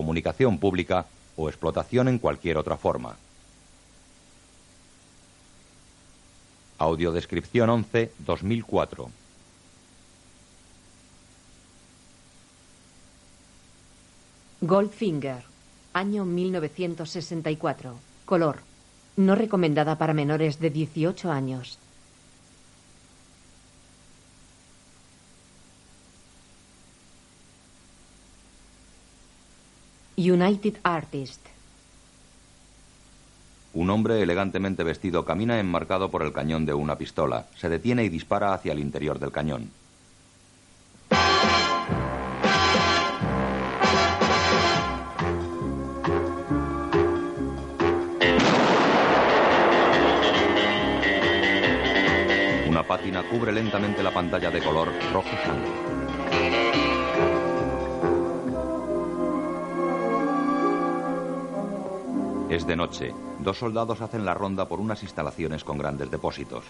comunicación pública o explotación en cualquier otra forma. Audiodescripción 11 2004. Goldfinger, año 1964. Color. No recomendada para menores de 18 años. United Artist. Un hombre elegantemente vestido camina enmarcado por el cañón de una pistola. Se detiene y dispara hacia el interior del cañón. Una pátina cubre lentamente la pantalla de color rojo sangre. Es de noche. Dos soldados hacen la ronda por unas instalaciones con grandes depósitos.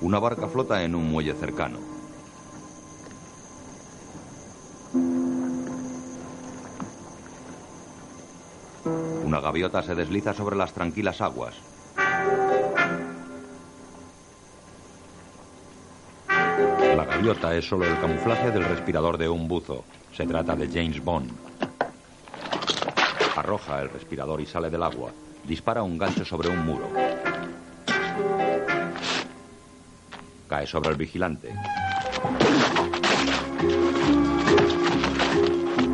Una barca flota en un muelle cercano. Una gaviota se desliza sobre las tranquilas aguas. Gaviota es solo el camuflaje del respirador de un buzo. Se trata de James Bond. Arroja el respirador y sale del agua. Dispara un gancho sobre un muro. Cae sobre el vigilante.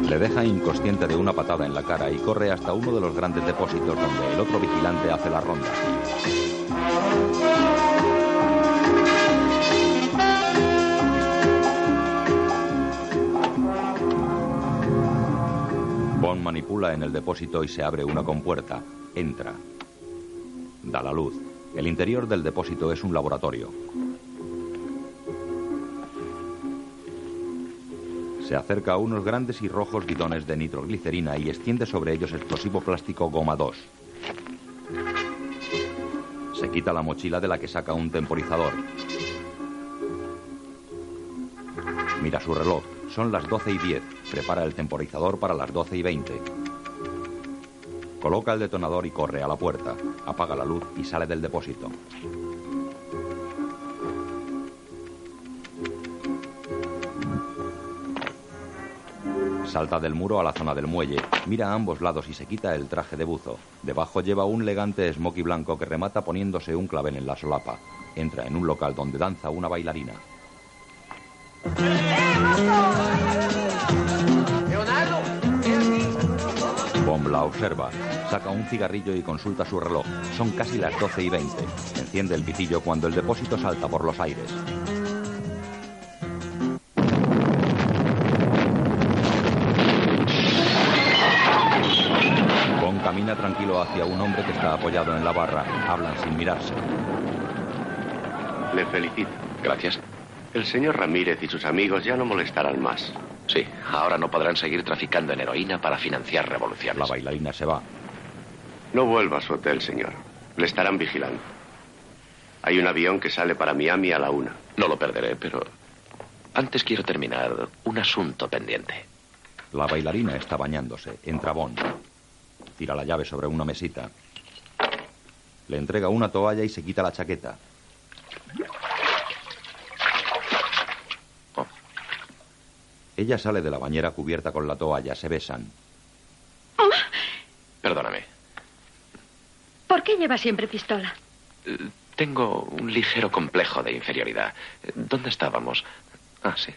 Le deja inconsciente de una patada en la cara y corre hasta uno de los grandes depósitos donde el otro vigilante hace la ronda. Manipula en el depósito y se abre una compuerta. Entra. Da la luz. El interior del depósito es un laboratorio. Se acerca a unos grandes y rojos bidones de nitroglicerina y extiende sobre ellos explosivo plástico goma 2. Se quita la mochila de la que saca un temporizador. Mira su reloj. Son las 12 y 10. Prepara el temporizador para las 12 y 20. Coloca el detonador y corre a la puerta. Apaga la luz y sale del depósito. Salta del muro a la zona del muelle, mira a ambos lados y se quita el traje de buzo. Debajo lleva un elegante smoky blanco que remata poniéndose un clavel en la solapa. Entra en un local donde danza una bailarina. Bomb la observa, saca un cigarrillo y consulta su reloj. Son casi las 12 y 20. Enciende el pitillo cuando el depósito salta por los aires. Bond camina tranquilo hacia un hombre que está apoyado en la barra. Hablan sin mirarse. Le felicito. Gracias. El señor Ramírez y sus amigos ya no molestarán más. Sí, ahora no podrán seguir traficando en heroína para financiar La revoluciones. bailarina se va. No vuelva a su hotel, señor. Le estarán vigilando. Hay un avión que sale para Miami a la una. No lo perderé, pero antes quiero terminar un asunto pendiente. La bailarina está bañándose. Entra Bond. Tira la llave sobre una mesita. Le entrega una toalla y se quita la chaqueta. Ella sale de la bañera cubierta con la toalla. Se besan. Perdóname. ¿Por qué lleva siempre pistola? Eh, Tengo un ligero complejo de inferioridad. ¿Dónde estábamos? Ah, sí.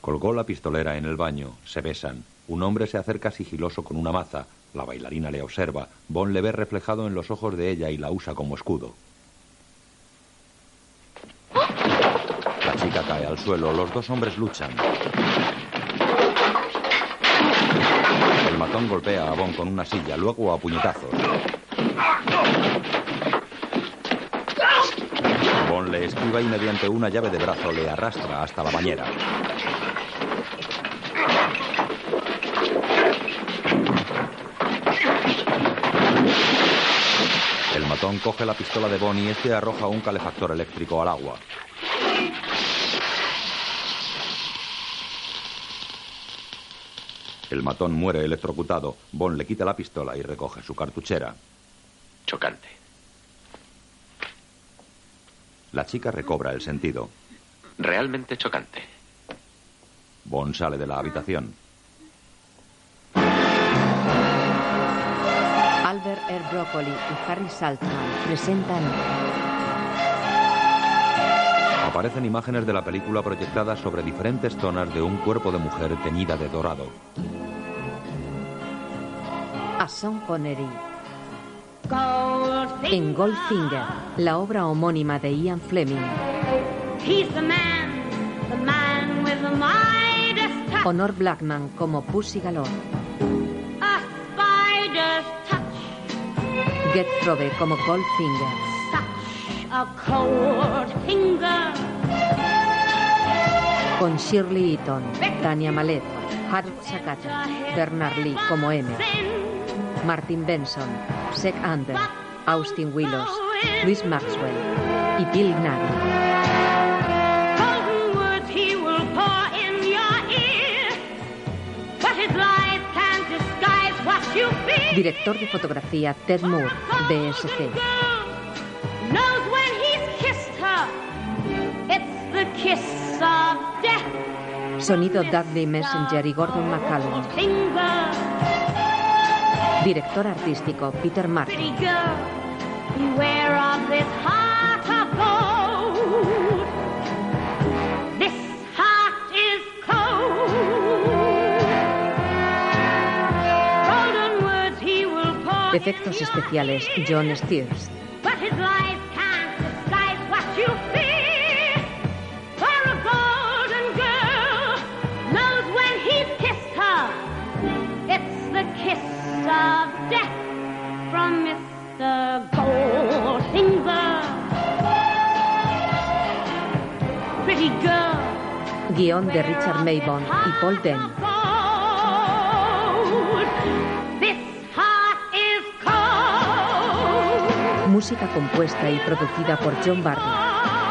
Colgó la pistolera en el baño. Se besan. Un hombre se acerca sigiloso con una maza. La bailarina le observa. Bond le ve reflejado en los ojos de ella y la usa como escudo. Chica cae al suelo. Los dos hombres luchan. El matón golpea a Bon con una silla, luego a puñetazos. Bon le esquiva y mediante una llave de brazo le arrastra hasta la bañera. El matón coge la pistola de Bon y este arroja un calefactor eléctrico al agua. El matón muere electrocutado. Bon le quita la pistola y recoge su cartuchera. Chocante. La chica recobra el sentido. Realmente chocante. Bon sale de la habitación. Albert R. Broccoli y Harry Saltman presentan Aparecen imágenes de la película proyectadas sobre diferentes zonas de un cuerpo de mujer teñida de dorado. a Sean Connery. En Goldfinger, la obra homónima de Ian Fleming. He's the man, the man with the Midas touch. Honor Blackman como Pussy Galore. A spider's touch. Get Probe como Goldfinger. A cold finger. Con Shirley Eaton, Tania Malet, Harold Sakata, Bernard Lee como M. Martin Benson, Seth Ander, Austin Willos, Luis Maxwell y Bill feel. Director de fotografía Ted Moore, BSC. Sonido Dudley Messenger y Gordon McCallum. Director artístico Peter Martin. pretty girl. Beware of Guión de Richard Maybon y Paul Den. Música compuesta y producida por John Barry.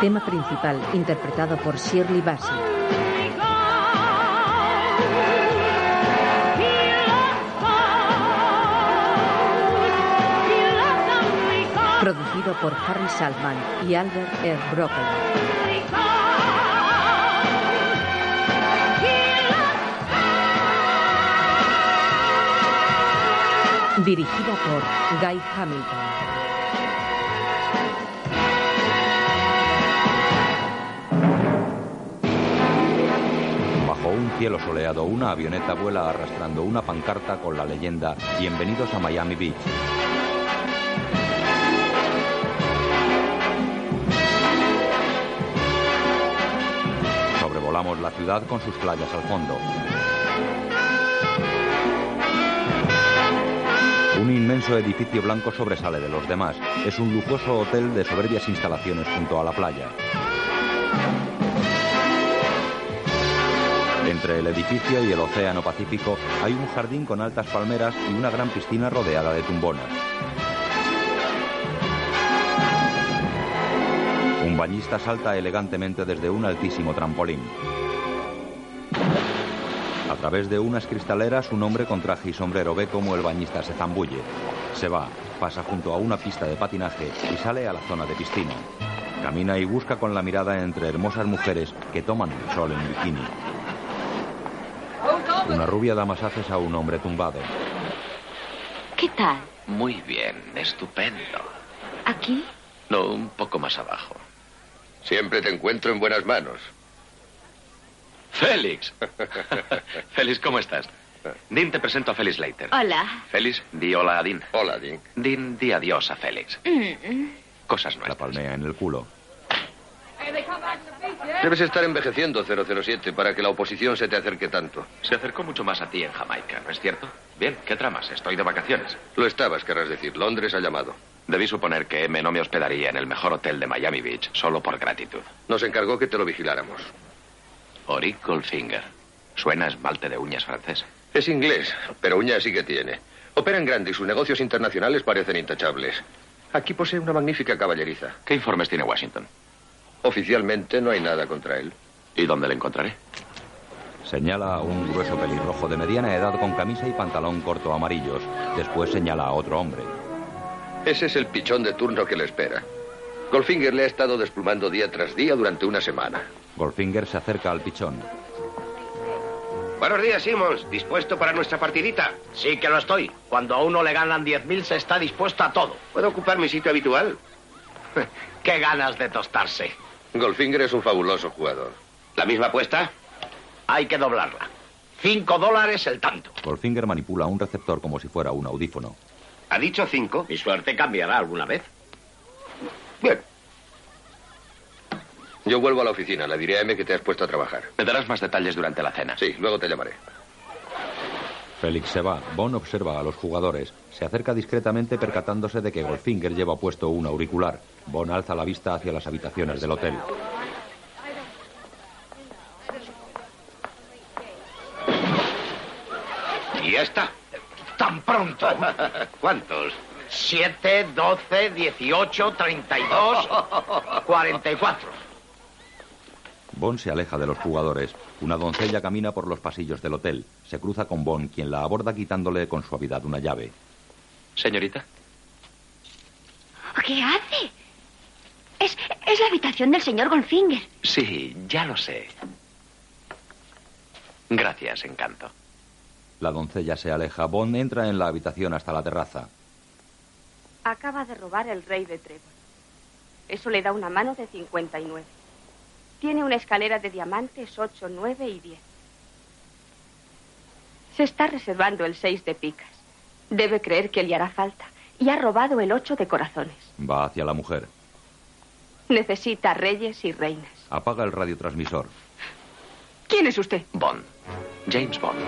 Tema principal interpretado por Shirley Bassey. Producido por Harry Saltman y Albert R. Broccoli. Dirigida por Guy Hamilton. Bajo un cielo soleado, una avioneta vuela arrastrando una pancarta con la leyenda Bienvenidos a Miami Beach. Sobrevolamos la ciudad con sus playas al fondo. Un inmenso edificio blanco sobresale de los demás. Es un lujoso hotel de soberbias instalaciones junto a la playa. Entre el edificio y el océano Pacífico hay un jardín con altas palmeras y una gran piscina rodeada de tumbonas. Un bañista salta elegantemente desde un altísimo trampolín. A través de unas cristaleras, un hombre con traje y sombrero ve cómo el bañista se zambulle. Se va, pasa junto a una pista de patinaje y sale a la zona de piscina. Camina y busca con la mirada entre hermosas mujeres que toman el sol en bikini. Una rubia da masajes a un hombre tumbado. ¿Qué tal? Muy bien, estupendo. ¿Aquí? No, un poco más abajo. Siempre te encuentro en buenas manos. Félix. Félix, ¿cómo estás? Dean, te presento a Félix Leiter. Hola. Félix, di hola a Dean. Hola, Dean. Dean, di adiós a Félix. Mm, Cosas La nuestras. palmea en el culo. Debes estar envejeciendo, 007, para que la oposición se te acerque tanto. Se acercó mucho más a ti en Jamaica, ¿no es cierto? Bien, ¿qué tramas? Estoy de vacaciones. Lo estabas, querrás decir. Londres ha llamado. Debí suponer que M no me hospedaría en el mejor hotel de Miami Beach solo por gratitud. Nos encargó que te lo vigiláramos. Oric Goldfinger. Suena esmalte de uñas francés. Es inglés, pero uñas sí que tiene. Opera en grande y sus negocios internacionales parecen intachables. Aquí posee una magnífica caballeriza. ¿Qué informes tiene Washington? Oficialmente no hay nada contra él. ¿Y dónde le encontraré? Señala a un grueso pelirrojo de mediana edad con camisa y pantalón corto amarillos. Después señala a otro hombre. Ese es el pichón de turno que le espera. Goldfinger le ha estado desplumando día tras día durante una semana. Goldfinger se acerca al pichón. Buenos días, Simmons. ¿Dispuesto para nuestra partidita? Sí que lo estoy. Cuando a uno le ganan 10.000 se está dispuesto a todo. ¿Puedo ocupar mi sitio habitual? Qué ganas de tostarse. Goldfinger es un fabuloso jugador. ¿La misma apuesta? Hay que doblarla. Cinco dólares el tanto. Goldfinger manipula un receptor como si fuera un audífono. ¿Ha dicho cinco? Mi suerte cambiará alguna vez. Bien. Yo vuelvo a la oficina. Le diré a M que te has puesto a trabajar. Me darás más detalles durante la cena. Sí, luego te llamaré. Félix se va. Bond observa a los jugadores. Se acerca discretamente percatándose de que Goldfinger lleva puesto un auricular. Bond alza la vista hacia las habitaciones del hotel. Y ya está. Tan pronto. ¿Cuántos? 7, 12, 18, 32, 44. Bond se aleja de los jugadores. Una doncella camina por los pasillos del hotel. Se cruza con Bond, quien la aborda quitándole con suavidad una llave. Señorita. ¿Qué hace? Es, es la habitación del señor Goldfinger. Sí, ya lo sé. Gracias, encanto. La doncella se aleja. Bond entra en la habitación hasta la terraza. Acaba de robar el rey de Trevor. Eso le da una mano de 59. Tiene una escalera de diamantes 8, 9 y 10. Se está reservando el 6 de picas. Debe creer que le hará falta. Y ha robado el 8 de corazones. Va hacia la mujer. Necesita reyes y reinas. Apaga el radiotransmisor. ¿Quién es usted? Bond. James Bond.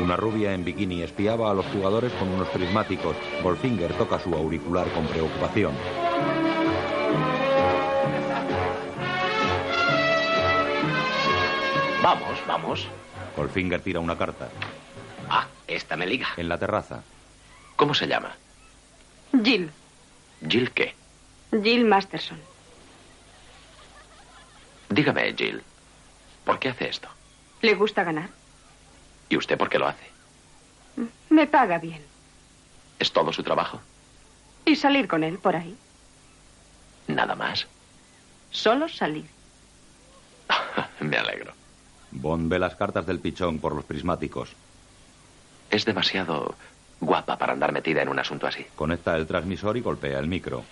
Una rubia en bikini espiaba a los jugadores con unos prismáticos. Goldfinger toca su auricular con preocupación. Vamos, vamos. Goldfinger tira una carta. Ah, esta me liga. En la terraza. ¿Cómo se llama? Jill. ¿Jill qué? Jill Masterson. Dígame, Jill. ¿Por qué hace esto? ¿Le gusta ganar? ¿Y usted por qué lo hace? Me paga bien. ¿Es todo su trabajo? Y salir con él por ahí. ¿Nada más? Solo salir. Me alegro. Bond ve las cartas del pichón por los prismáticos. Es demasiado guapa para andar metida en un asunto así. Conecta el transmisor y golpea el micro.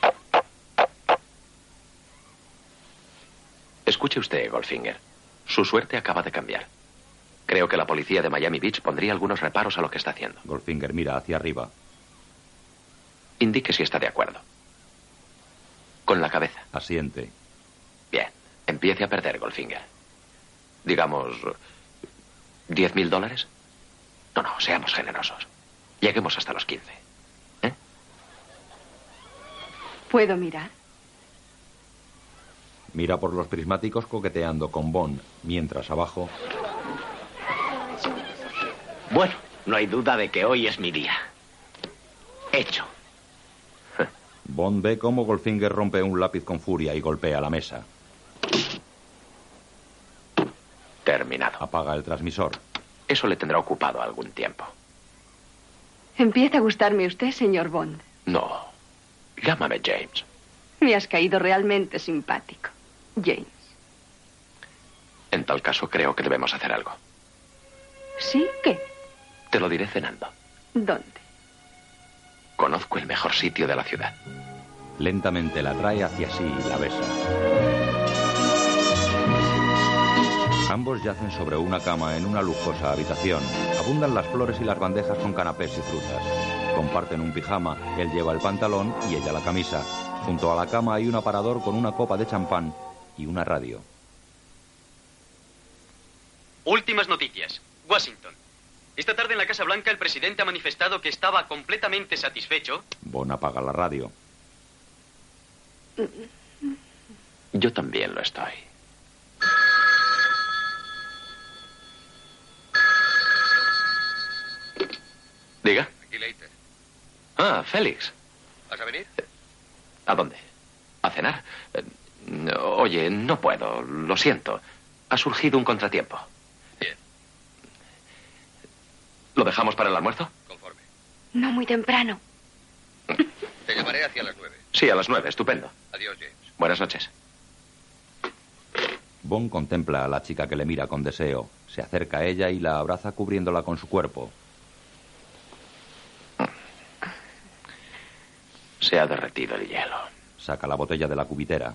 Escuche usted, Goldfinger. Su suerte acaba de cambiar. Creo que la policía de Miami Beach pondría algunos reparos a lo que está haciendo. Goldfinger mira hacia arriba. Indique si está de acuerdo. Con la cabeza. Asiente. Bien. Empiece a perder, Goldfinger. Digamos... ¿Diez mil dólares? No, no, seamos generosos. Lleguemos hasta los quince. ¿Eh? ¿Puedo mirar? Mira por los prismáticos coqueteando con Bond, mientras abajo... Bueno, no hay duda de que hoy es mi día. Hecho. Bond ve cómo Goldfinger rompe un lápiz con furia y golpea la mesa. Terminado. Apaga el transmisor. Eso le tendrá ocupado algún tiempo. Empieza a gustarme usted, señor Bond. No. Llámame James. Me has caído realmente simpático. James. En tal caso, creo que debemos hacer algo. ¿Sí? ¿Qué? Te lo diré cenando. ¿Dónde? Conozco el mejor sitio de la ciudad. Lentamente la trae hacia sí y la besa. Ambos yacen sobre una cama en una lujosa habitación. Abundan las flores y las bandejas con canapés y frutas. Comparten un pijama, él lleva el pantalón y ella la camisa. Junto a la cama hay un aparador con una copa de champán y una radio. Últimas noticias. Washington. Esta tarde en la Casa Blanca el presidente ha manifestado que estaba completamente satisfecho. Bon apaga la radio. Yo también lo estoy. Diga. Aquí Leiter. Ah, Félix. ¿Vas a venir? ¿A dónde? ¿A cenar? Eh, Oye, no puedo, lo siento. Ha surgido un contratiempo. Bien. ¿Lo dejamos para el almuerzo? Conforme. No muy temprano. Te llamaré hacia las nueve. Sí, a las nueve, estupendo. Adiós, James. Buenas noches. Bon contempla a la chica que le mira con deseo. Se acerca a ella y la abraza cubriéndola con su cuerpo. Se ha derretido el hielo. Saca la botella de la cubitera.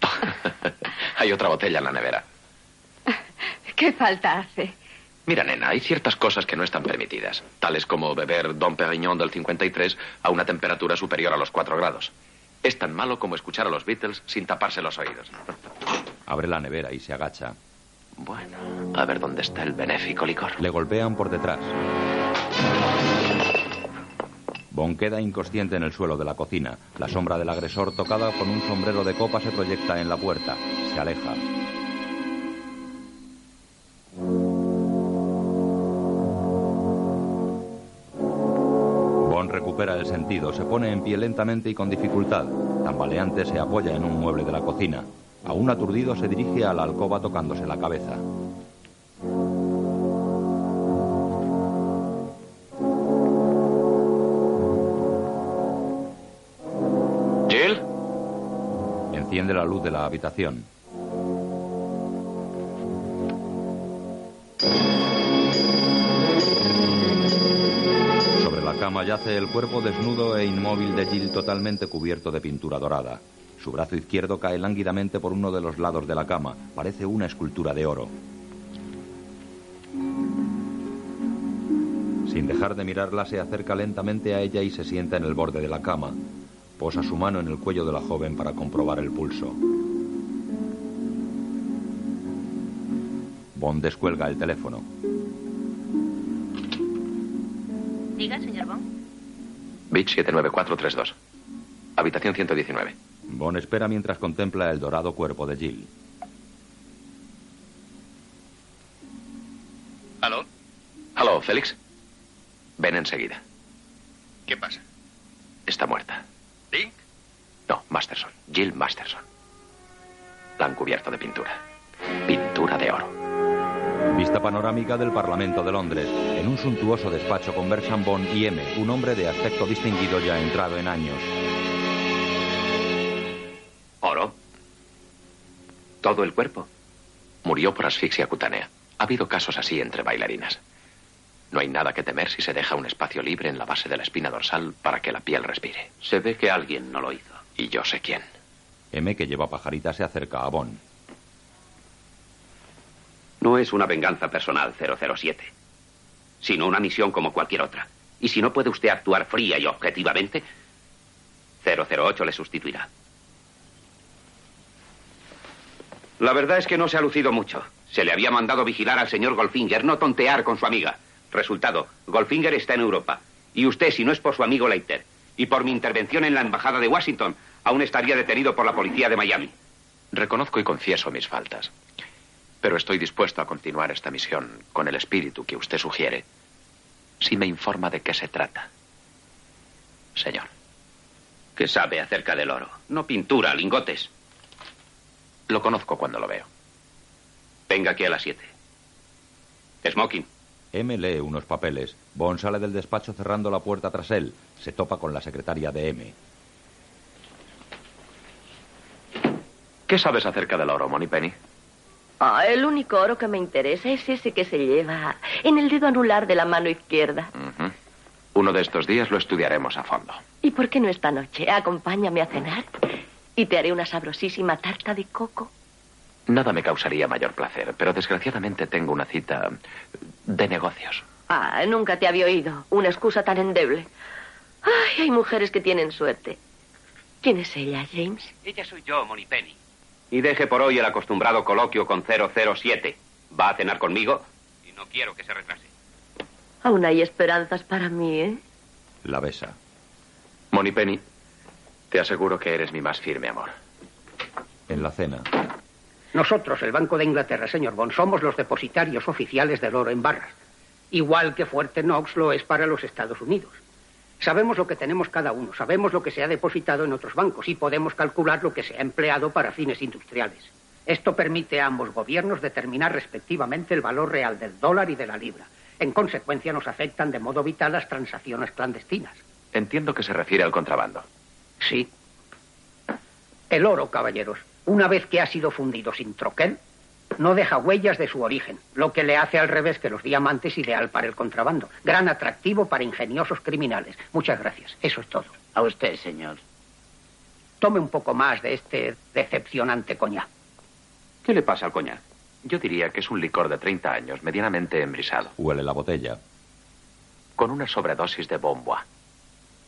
Hay otra botella en la nevera. ¿Qué falta hace? Mira, nena, hay ciertas cosas que no están permitidas, tales como beber Don Perignon del 53 a una temperatura superior a los 4 grados. Es tan malo como escuchar a los Beatles sin taparse los oídos. Abre la nevera y se agacha. Bueno, a ver dónde está el benéfico licor. Le golpean por detrás. Bon queda inconsciente en el suelo de la cocina. La sombra del agresor, tocada con un sombrero de copa, se proyecta en la puerta. Se aleja. Bon recupera el sentido, se pone en pie lentamente y con dificultad. Tambaleante se apoya en un mueble de la cocina. Aún aturdido se dirige a la alcoba tocándose la cabeza. La luz de la habitación. Sobre la cama yace el cuerpo desnudo e inmóvil de Jill totalmente cubierto de pintura dorada. Su brazo izquierdo cae lánguidamente por uno de los lados de la cama. Parece una escultura de oro. Sin dejar de mirarla, se acerca lentamente a ella y se sienta en el borde de la cama. Posa su mano en el cuello de la joven para comprobar el pulso. Bond descuelga el teléfono. Diga, señor Bond. Beach 79432. Habitación 119. Bond espera mientras contempla el dorado cuerpo de Jill. ¿Aló? Aló, Félix. Ven enseguida. ¿Qué pasa? Está muerta. ¿Link? No, Masterson. Jill Masterson. La han cubierto de pintura. Pintura de oro. Vista panorámica del Parlamento de Londres. En un suntuoso despacho conversan Bond y M, un hombre de aspecto distinguido ya entrado en años. ¿Oro? ¿Todo el cuerpo? Murió por asfixia cutánea. Ha habido casos así entre bailarinas. No hay nada que temer si se deja un espacio libre en la base de la espina dorsal para que la piel respire. Se ve que alguien no lo hizo. Y yo sé quién. M, que lleva pajarita, se acerca a Bond. No es una venganza personal 007, sino una misión como cualquier otra. Y si no puede usted actuar fría y objetivamente, 008 le sustituirá. La verdad es que no se ha lucido mucho. Se le había mandado vigilar al señor Goldfinger, no tontear con su amiga. Resultado, Goldfinger está en Europa. Y usted, si no es por su amigo Leiter y por mi intervención en la embajada de Washington, aún estaría detenido por la policía de Miami. Reconozco y confieso mis faltas. Pero estoy dispuesto a continuar esta misión con el espíritu que usted sugiere, si me informa de qué se trata. Señor. Que sabe acerca del oro. No pintura, lingotes. Lo conozco cuando lo veo. Venga aquí a las siete. Smoking. M lee unos papeles. Bond sale del despacho cerrando la puerta tras él. Se topa con la secretaria de M. ¿Qué sabes acerca del oro, Moneypenny? Ah, el único oro que me interesa es ese que se lleva en el dedo anular de la mano izquierda. Uno de estos días lo estudiaremos a fondo. ¿Y por qué no esta noche? Acompáñame a cenar y te haré una sabrosísima tarta de coco. Nada me causaría mayor placer, pero desgraciadamente tengo una cita de negocios. Ah, nunca te había oído. Una excusa tan endeble. Ay, hay mujeres que tienen suerte. ¿Quién es ella, James? Ella soy yo, Moneypenny. Y deje por hoy el acostumbrado coloquio con 007. Va a cenar conmigo y no quiero que se retrase. Aún hay esperanzas para mí, ¿eh? La besa. Penny, te aseguro que eres mi más firme amor. En la cena. Nosotros, el Banco de Inglaterra, señor Bond, somos los depositarios oficiales del oro en barras. Igual que Fuerte Knox lo es para los Estados Unidos. Sabemos lo que tenemos cada uno, sabemos lo que se ha depositado en otros bancos y podemos calcular lo que se ha empleado para fines industriales. Esto permite a ambos gobiernos determinar respectivamente el valor real del dólar y de la libra. En consecuencia, nos afectan de modo vital las transacciones clandestinas. Entiendo que se refiere al contrabando. Sí. El oro, caballeros, una vez que ha sido fundido sin troquel, no deja huellas de su origen, lo que le hace al revés que los diamantes ideal para el contrabando. Gran atractivo para ingeniosos criminales. Muchas gracias. Eso es todo. A usted, señor. Tome un poco más de este decepcionante coñac. ¿Qué le pasa al coñac? Yo diría que es un licor de 30 años, medianamente embrisado. Huele la botella. Con una sobredosis de bomba.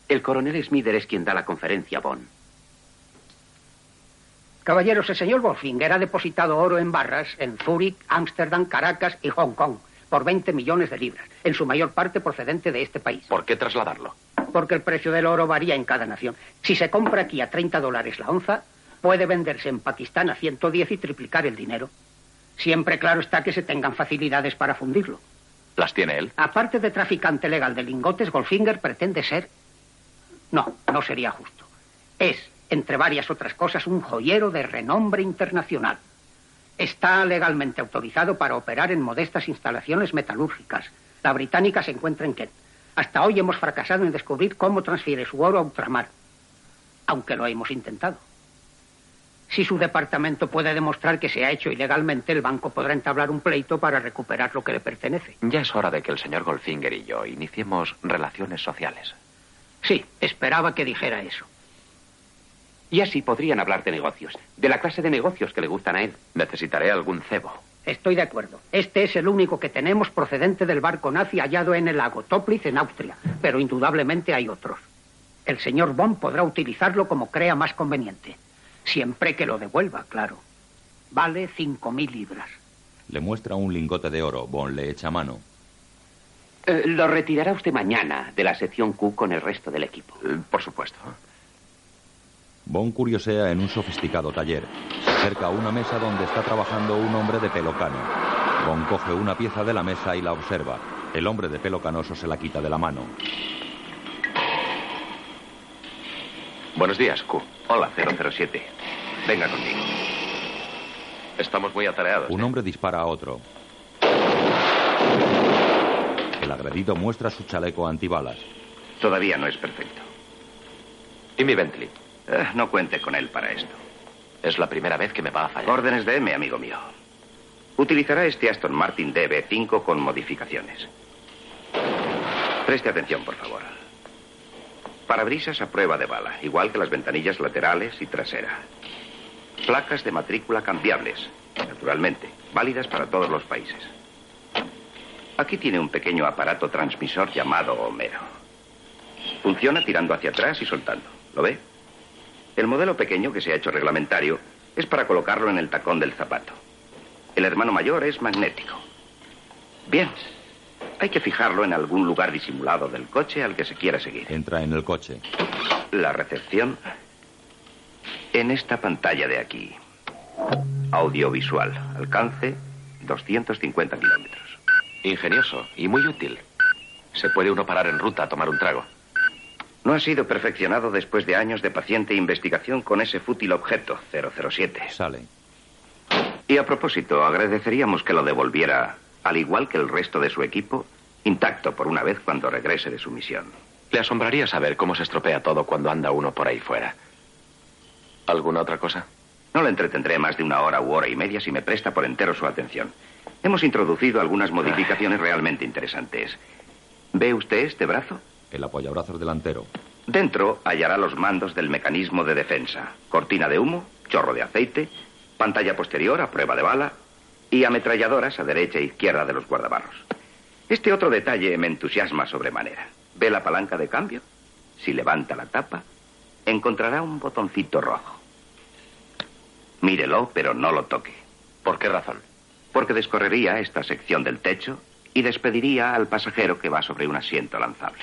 El coronel Smither es quien da la conferencia, Bond. Caballeros, el señor Goldfinger ha depositado oro en barras en Zúrich, Ámsterdam, Caracas y Hong Kong por 20 millones de libras, en su mayor parte procedente de este país. ¿Por qué trasladarlo? Porque el precio del oro varía en cada nación. Si se compra aquí a 30 dólares la onza, puede venderse en Pakistán a 110 y triplicar el dinero. Siempre claro está que se tengan facilidades para fundirlo. ¿Las tiene él? Aparte de traficante legal de lingotes, Goldfinger pretende ser... No, no sería justo. Es entre varias otras cosas, un joyero de renombre internacional. Está legalmente autorizado para operar en modestas instalaciones metalúrgicas. La británica se encuentra en Kent. Hasta hoy hemos fracasado en descubrir cómo transfiere su oro a ultramar, aunque lo hemos intentado. Si su departamento puede demostrar que se ha hecho ilegalmente, el banco podrá entablar un pleito para recuperar lo que le pertenece. Ya es hora de que el señor Goldfinger y yo iniciemos relaciones sociales. Sí, esperaba que dijera eso. Y así podrían hablar de negocios, de la clase de negocios que le gustan a él. Necesitaré algún cebo. Estoy de acuerdo. Este es el único que tenemos procedente del barco nazi hallado en el lago Toplitz, en Austria. Pero indudablemente hay otros. El señor Bond podrá utilizarlo como crea más conveniente. Siempre que lo devuelva, claro. Vale cinco mil libras. Le muestra un lingote de oro. Bond le echa mano. Eh, lo retirará usted mañana de la sección Q con el resto del equipo. Eh, por supuesto. Bond curiosea en un sofisticado taller. Se acerca a una mesa donde está trabajando un hombre de pelo cano. Bond coge una pieza de la mesa y la observa. El hombre de pelo canoso se la quita de la mano. Buenos días, Q. Hola, 007. Venga conmigo. Estamos muy atareados. Un hombre dispara a otro. El agredido muestra su chaleco antibalas. Todavía no es perfecto. ¿Y mi Bentley? Eh, no cuente con él para esto. Es la primera vez que me va a fallar. Órdenes de M, amigo mío. Utilizará este Aston Martin DB5 con modificaciones. Preste atención, por favor. Parabrisas a prueba de bala, igual que las ventanillas laterales y trasera. Placas de matrícula cambiables, naturalmente, válidas para todos los países. Aquí tiene un pequeño aparato transmisor llamado Homero. Funciona tirando hacia atrás y soltando. ¿Lo ve? El modelo pequeño que se ha hecho reglamentario es para colocarlo en el tacón del zapato. El hermano mayor es magnético. Bien, hay que fijarlo en algún lugar disimulado del coche al que se quiera seguir. Entra en el coche. La recepción en esta pantalla de aquí. Audiovisual. Alcance 250 kilómetros. Ingenioso y muy útil. Se puede uno parar en ruta a tomar un trago. No ha sido perfeccionado después de años de paciente investigación con ese fútil objeto, 007. Sale. Y a propósito, agradeceríamos que lo devolviera, al igual que el resto de su equipo, intacto por una vez cuando regrese de su misión. Le asombraría saber cómo se estropea todo cuando anda uno por ahí fuera. ¿Alguna otra cosa? No le entretendré más de una hora u hora y media si me presta por entero su atención. Hemos introducido algunas modificaciones realmente interesantes. ¿Ve usted este brazo? El apoyabrazos delantero. Dentro hallará los mandos del mecanismo de defensa. Cortina de humo, chorro de aceite, pantalla posterior a prueba de bala y ametralladoras a derecha e izquierda de los guardabarros. Este otro detalle me entusiasma sobremanera. ¿Ve la palanca de cambio? Si levanta la tapa, encontrará un botoncito rojo. Mírelo, pero no lo toque. ¿Por qué razón? Porque descorrería esta sección del techo y despediría al pasajero que va sobre un asiento lanzable.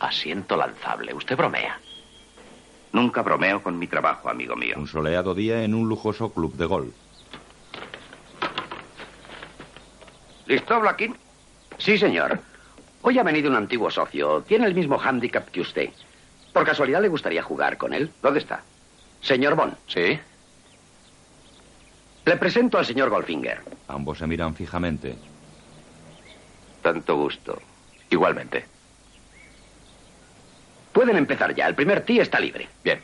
Asiento lanzable. Usted bromea. Nunca bromeo con mi trabajo, amigo mío. Un soleado día en un lujoso club de golf. ¿Listo, Blackin? Sí, señor. Hoy ha venido un antiguo socio. Tiene el mismo hándicap que usted. ¿Por casualidad le gustaría jugar con él? ¿Dónde está? Señor Bond. ¿Sí? Le presento al señor Goldfinger. Ambos se miran fijamente. Tanto gusto. Igualmente. Pueden empezar ya. El primer tee está libre. Bien.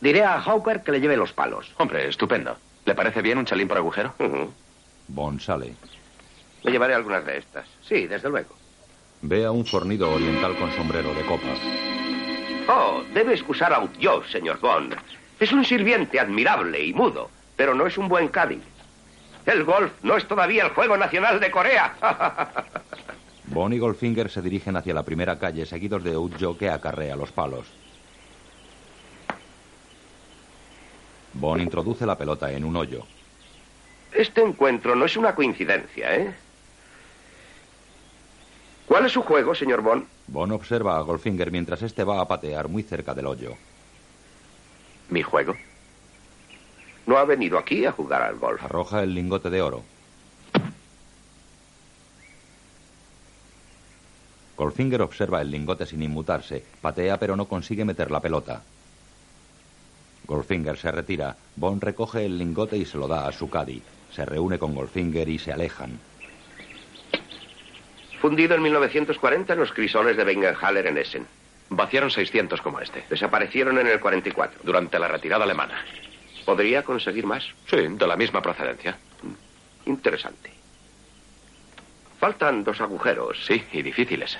Diré a Hawker que le lleve los palos. Hombre, estupendo. ¿Le parece bien un chalín por agujero? Bond sale. Me llevaré algunas de estas. Sí, desde luego. Ve a un fornido oriental con sombrero de copa. Oh, debe excusar a yo, señor Bond. Es un sirviente admirable y mudo, pero no es un buen caddy. El golf no es todavía el juego nacional de Corea. Bond y Goldfinger se dirigen hacia la primera calle, seguidos de Outjo que acarrea los palos. Bond introduce la pelota en un hoyo. Este encuentro no es una coincidencia, ¿eh? ¿Cuál es su juego, señor Bond? Bond observa a Goldfinger mientras este va a patear muy cerca del hoyo. ¿Mi juego? No ha venido aquí a jugar al golf. Arroja el lingote de oro. Goldfinger observa el lingote sin inmutarse, patea pero no consigue meter la pelota. Goldfinger se retira, Bond recoge el lingote y se lo da a su caddy. Se reúne con Goldfinger y se alejan. Fundido en 1940 en los crisoles de Bengenhaler en Essen. Vaciaron 600 como este. Desaparecieron en el 44. Durante la retirada alemana. ¿Podría conseguir más? Sí, de la misma procedencia. Interesante. Faltan dos agujeros. Sí, y difíciles.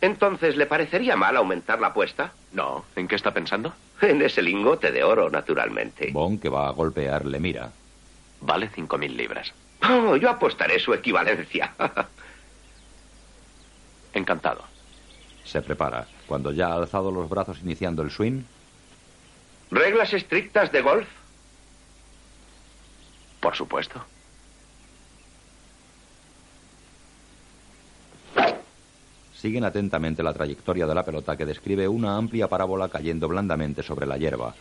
Entonces, ¿le parecería mal aumentar la apuesta? No. ¿En qué está pensando? En ese lingote de oro, naturalmente. Bond, que va a golpear, le mira. Vale 5.000 libras. Oh, yo apostaré su equivalencia. Encantado. Se prepara. Cuando ya ha alzado los brazos iniciando el swing, ¿Reglas estrictas de golf? Por supuesto. Siguen atentamente la trayectoria de la pelota que describe una amplia parábola cayendo blandamente sobre la hierba.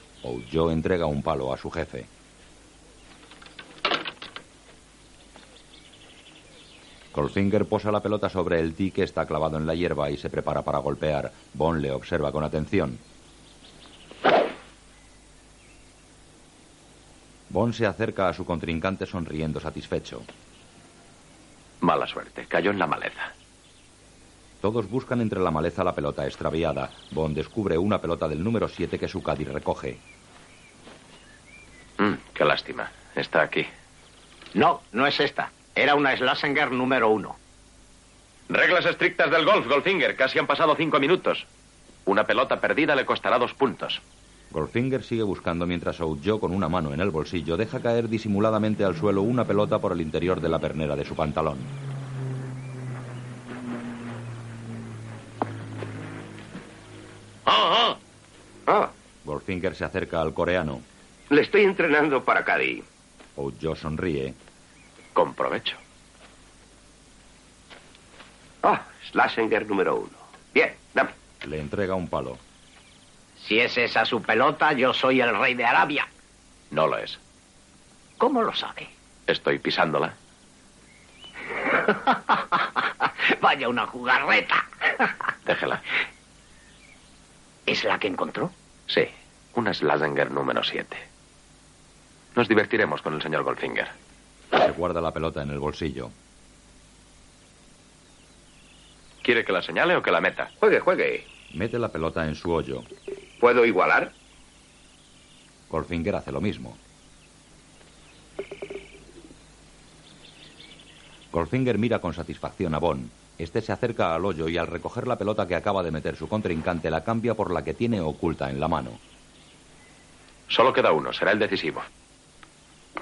Joe entrega un palo a su jefe. Goldfinger posa la pelota sobre el tee que está clavado en la hierba y se prepara para golpear. Bond le observa con atención. Bond se acerca a su contrincante sonriendo satisfecho. Mala suerte. Cayó en la maleza. Todos buscan entre la maleza la pelota extraviada. Bond descubre una pelota del número 7 que su caddy recoge. Mm, qué lástima. Está aquí. No, no es esta. Era una Schlesinger número uno. Reglas estrictas del golf, Goldfinger. Casi han pasado cinco minutos. Una pelota perdida le costará dos puntos. Goldfinger sigue buscando mientras Joe con una mano en el bolsillo deja caer disimuladamente al suelo una pelota por el interior de la pernera de su pantalón. ¡Ah, ah! Ah, Goldfinger se acerca al coreano. le estoy entrenando para Caddy. Joe sonríe. Con provecho. Ah, Schlesinger número uno. Bien, dame. Le entrega un palo. Si es esa su pelota, yo soy el rey de Arabia. No lo es. ¿Cómo lo sabe? Estoy pisándola. Vaya una jugarreta. Déjela. ¿Es la que encontró? Sí, una Schlesinger número 7. Nos divertiremos con el señor Goldfinger. Se guarda la pelota en el bolsillo. ¿Quiere que la señale o que la meta? Juegue, juegue. Mete la pelota en su hoyo. ¿Puedo igualar? Goldfinger hace lo mismo. Goldfinger mira con satisfacción a Bond. Este se acerca al hoyo y al recoger la pelota que acaba de meter su contrincante la cambia por la que tiene oculta en la mano. Solo queda uno, será el decisivo.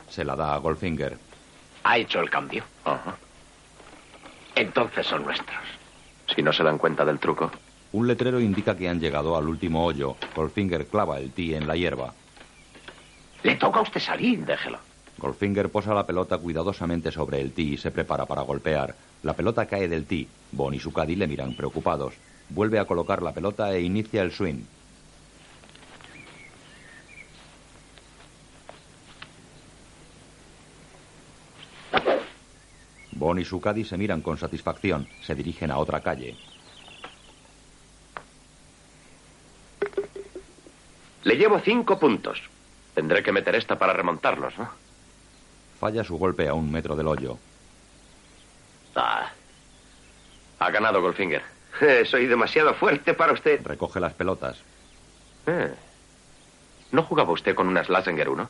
Se la da a Goldfinger. Ha hecho el cambio. Ajá. Entonces son nuestros. Si no se dan cuenta del truco. Un letrero indica que han llegado al último hoyo. Goldfinger clava el tee en la hierba. Le toca a usted salir. Déjelo. Goldfinger posa la pelota cuidadosamente sobre el tee y se prepara para golpear. La pelota cae del tee. Bon y su caddy le miran preocupados. Vuelve a colocar la pelota e inicia el swing. Bon y su caddy se miran con satisfacción. Se dirigen a otra calle. Le llevo cinco puntos. Tendré que meter esta para remontarlos, ¿no? Falla su golpe a un metro del hoyo. Ah. Ha ganado Goldfinger. Eh, soy demasiado fuerte para usted. Recoge las pelotas. Eh. ¿No jugaba usted con una Slasinger 1?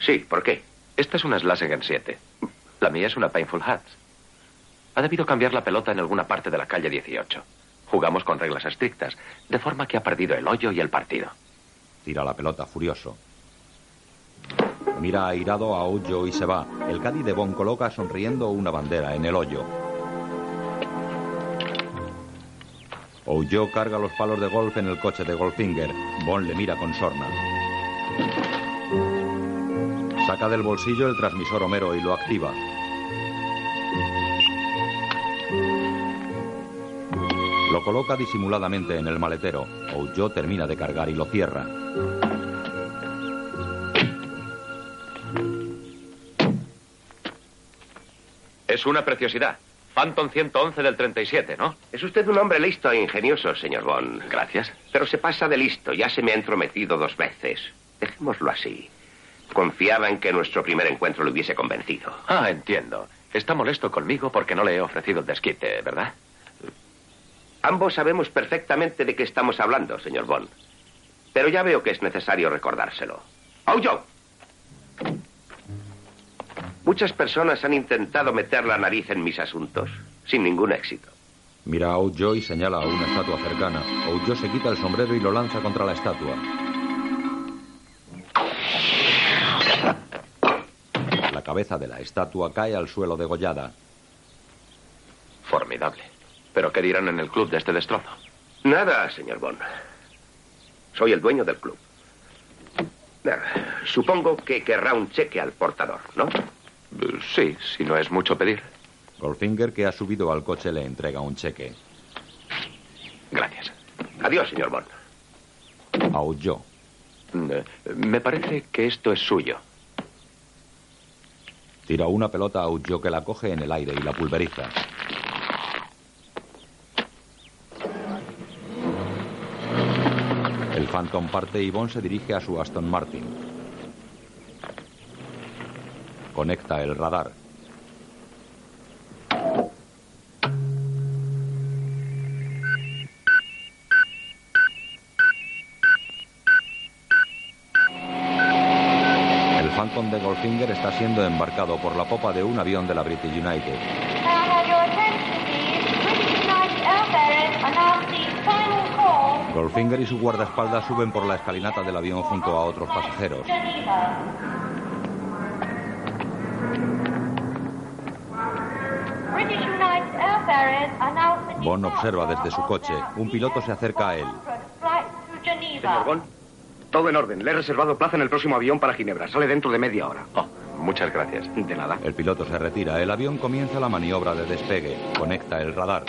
Sí, ¿por qué? Esta es una Slasinger 7. La mía es una Painful Hats. Ha debido cambiar la pelota en alguna parte de la calle 18. Jugamos con reglas estrictas, de forma que ha perdido el hoyo y el partido. Tira la pelota furioso. Mira airado a Ojo y se va. El caddy de Bon coloca sonriendo una bandera en el hoyo. Ojo carga los palos de golf en el coche de Goldfinger. Bon le mira con sorna. Saca del bolsillo el transmisor Homero y lo activa. Lo coloca disimuladamente en el maletero. Ojo termina de cargar y lo cierra. Es una preciosidad. Phantom 111 del 37, ¿no? Es usted un hombre listo e ingenioso, señor Bond. Gracias. Pero se pasa de listo. Ya se me ha entrometido dos veces. Dejémoslo así. Confiaba en que nuestro primer encuentro lo hubiese convencido. Ah, entiendo. Está molesto conmigo porque no le he ofrecido el desquite, ¿verdad? Ambos sabemos perfectamente de qué estamos hablando, señor Bond. Pero ya veo que es necesario recordárselo. ¡Auyo! Muchas personas han intentado meter la nariz en mis asuntos, sin ningún éxito. Mira a Ojo y señala a una estatua cercana. Ojo se quita el sombrero y lo lanza contra la estatua. La cabeza de la estatua cae al suelo degollada. Formidable. ¿Pero qué dirán en el club de este destrozo? Nada, señor Bond. Soy el dueño del club. Supongo que querrá un cheque al portador, ¿no? Sí, si no es mucho pedir. Goldfinger, que ha subido al coche, le entrega un cheque. Gracias. Adiós, señor Bond. Aulló. Me parece que esto es suyo. Tira una pelota a Aulló que la coge en el aire y la pulveriza. El Phantom parte y Bond se dirige a su Aston Martin. Conecta el radar. El Phantom de Goldfinger está siendo embarcado por la popa de un avión de la British United. Goldfinger y su guardaespaldas suben por la escalinata del avión junto a otros pasajeros. Bond observa desde su coche. Un piloto se acerca a él. Señor Bond, todo en orden. Le he reservado plaza en el próximo avión para Ginebra. Sale dentro de media hora. Oh, muchas gracias. De nada. El piloto se retira. El avión comienza la maniobra de despegue. Conecta el radar.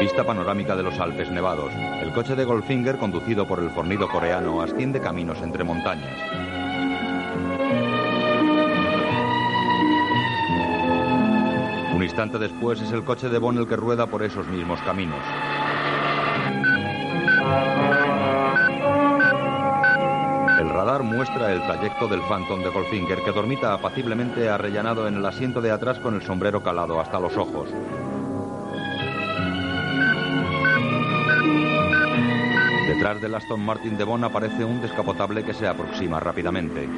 Vista panorámica de los Alpes nevados. El coche de Goldfinger, conducido por el fornido coreano, asciende caminos entre montañas. Instante después es el coche de Bond el que rueda por esos mismos caminos. El radar muestra el trayecto del Phantom de Goldfinger que dormita apaciblemente arrellanado en el asiento de atrás con el sombrero calado hasta los ojos. Detrás del Aston Martin de Bond aparece un descapotable que se aproxima rápidamente.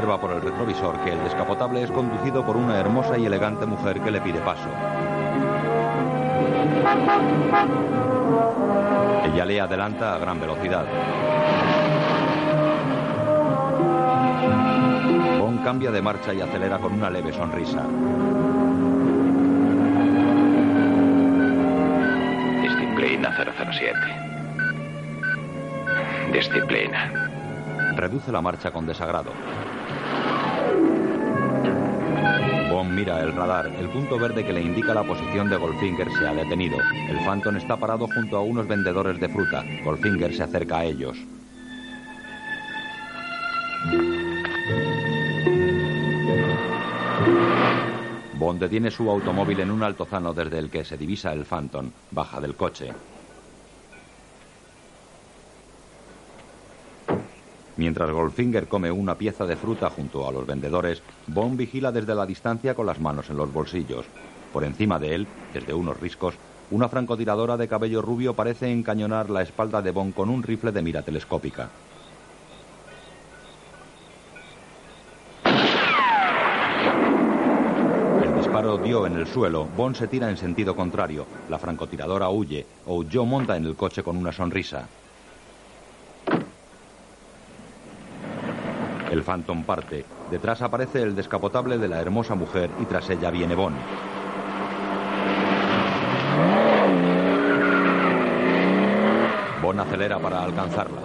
Observa por el retrovisor que el descapotable es conducido por una hermosa y elegante mujer que le pide paso. Ella le adelanta a gran velocidad. Bond cambia de marcha y acelera con una leve sonrisa. Disciplina 007. Disciplina. Reduce la marcha con desagrado. Mira el radar. El punto verde que le indica la posición de Goldfinger se ha detenido. El Phantom está parado junto a unos vendedores de fruta. Goldfinger se acerca a ellos. Bond detiene su automóvil en un altozano desde el que se divisa el Phantom. Baja del coche. Mientras Goldfinger come una pieza de fruta junto a los vendedores, Bond vigila desde la distancia con las manos en los bolsillos. Por encima de él, desde unos riscos, una francotiradora de cabello rubio parece encañonar la espalda de Bond con un rifle de mira telescópica. El disparo dio en el suelo. Bond se tira en sentido contrario. La francotiradora huye. Joe monta en el coche con una sonrisa. El Phantom parte. Detrás aparece el descapotable de la hermosa mujer y tras ella viene Bond. Bond acelera para alcanzarla.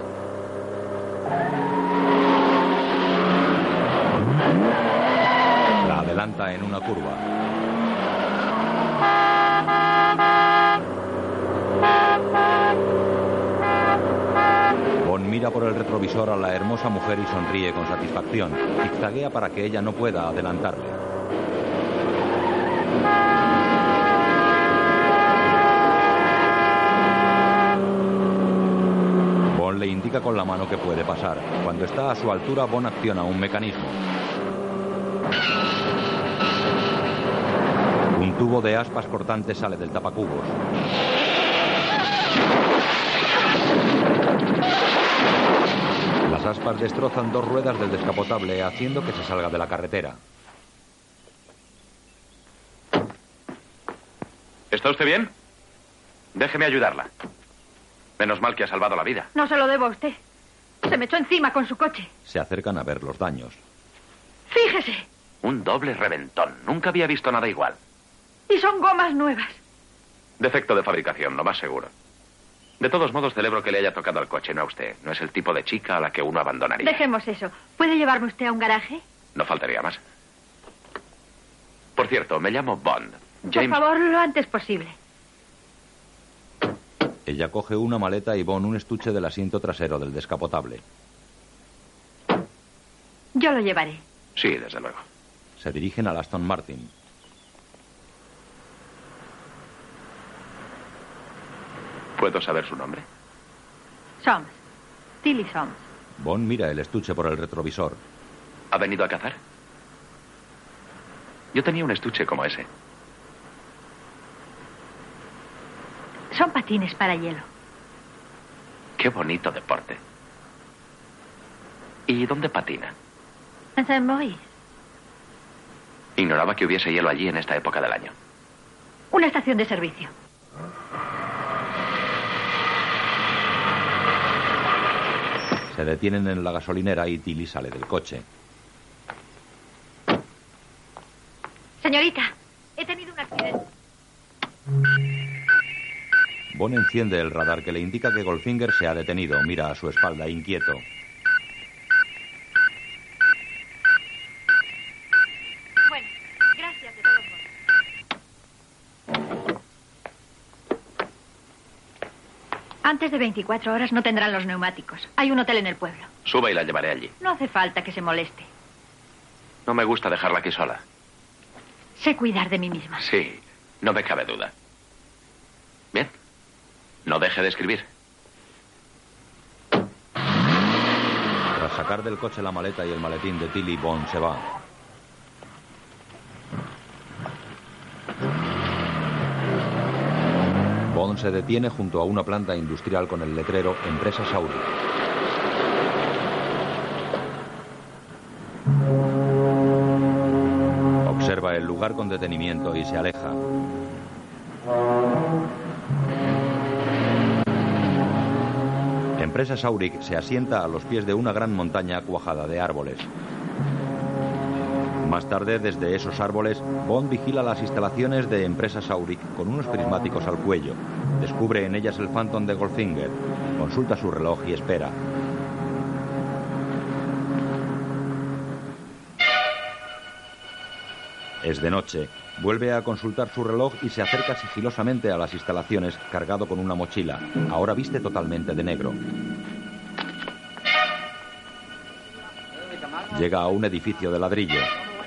La adelanta en una curva. Bond mira por el retrovisor a la hermosa mujer y sonríe con satisfacción. Zigzaguea para que ella no pueda adelantarle. Bond le indica con la mano que puede pasar. Cuando está a su altura, Bond acciona un mecanismo. Un tubo de aspas cortantes sale del tapacubos. Aspas destrozan dos ruedas del descapotable, haciendo que se salga de la carretera. ¿Está usted bien? Déjeme ayudarla. Menos mal que ha salvado la vida. No se lo debo a usted. Se me echó encima con su coche. Se acercan a ver los daños. Fíjese. Un doble reventón. Nunca había visto nada igual. Y son gomas nuevas. Defecto de fabricación, lo más seguro. De todos modos, celebro que le haya tocado al coche, no a usted. No es el tipo de chica a la que uno abandonaría. Dejemos eso. ¿Puede llevarme usted a un garaje? No faltaría más. Por cierto, me llamo Bond. James. Por favor, lo antes posible. Ella coge una maleta y Bond un estuche del asiento trasero del descapotable. Yo lo llevaré. Sí, desde luego. Se dirigen al Aston Martin. ¿Puedo saber su nombre? Soms. Tilly Soms. Bond mira el estuche por el retrovisor. ¿Ha venido a cazar? Yo tenía un estuche como ese. Son patines para hielo. Qué bonito deporte. ¿Y dónde patina? En Saint Maurice. Ignoraba que hubiese hielo allí en esta época del año. Una estación de servicio. Se detienen en la gasolinera y Tilly sale del coche. Señorita, he tenido un accidente. Bond enciende el radar que le indica que Goldfinger se ha detenido. Mira a su espalda inquieto. Bueno, gracias de todos modos. Antes de 24 horas no tendrán los neumáticos. Hay un hotel en el pueblo. Suba y la llevaré allí. No hace falta que se moleste. No me gusta dejarla aquí sola. Sé cuidar de mí misma. Sí, no me cabe duda. Bien. No deje de escribir. Tras sacar del coche la maleta y el maletín de Tilly, Bond se va. Se detiene junto a una planta industrial con el letrero Empresa Sauri. Observa el lugar con detenimiento y se aleja. Empresa Sauric se asienta a los pies de una gran montaña cuajada de árboles. Más tarde, desde esos árboles, Bond vigila las instalaciones de Empresa Sauric con unos prismáticos al cuello. Descubre en ellas el Phantom de Goldfinger. Consulta su reloj y espera. Es de noche. Vuelve a consultar su reloj y se acerca sigilosamente a las instalaciones cargado con una mochila. Ahora viste totalmente de negro. Llega a un edificio de ladrillo.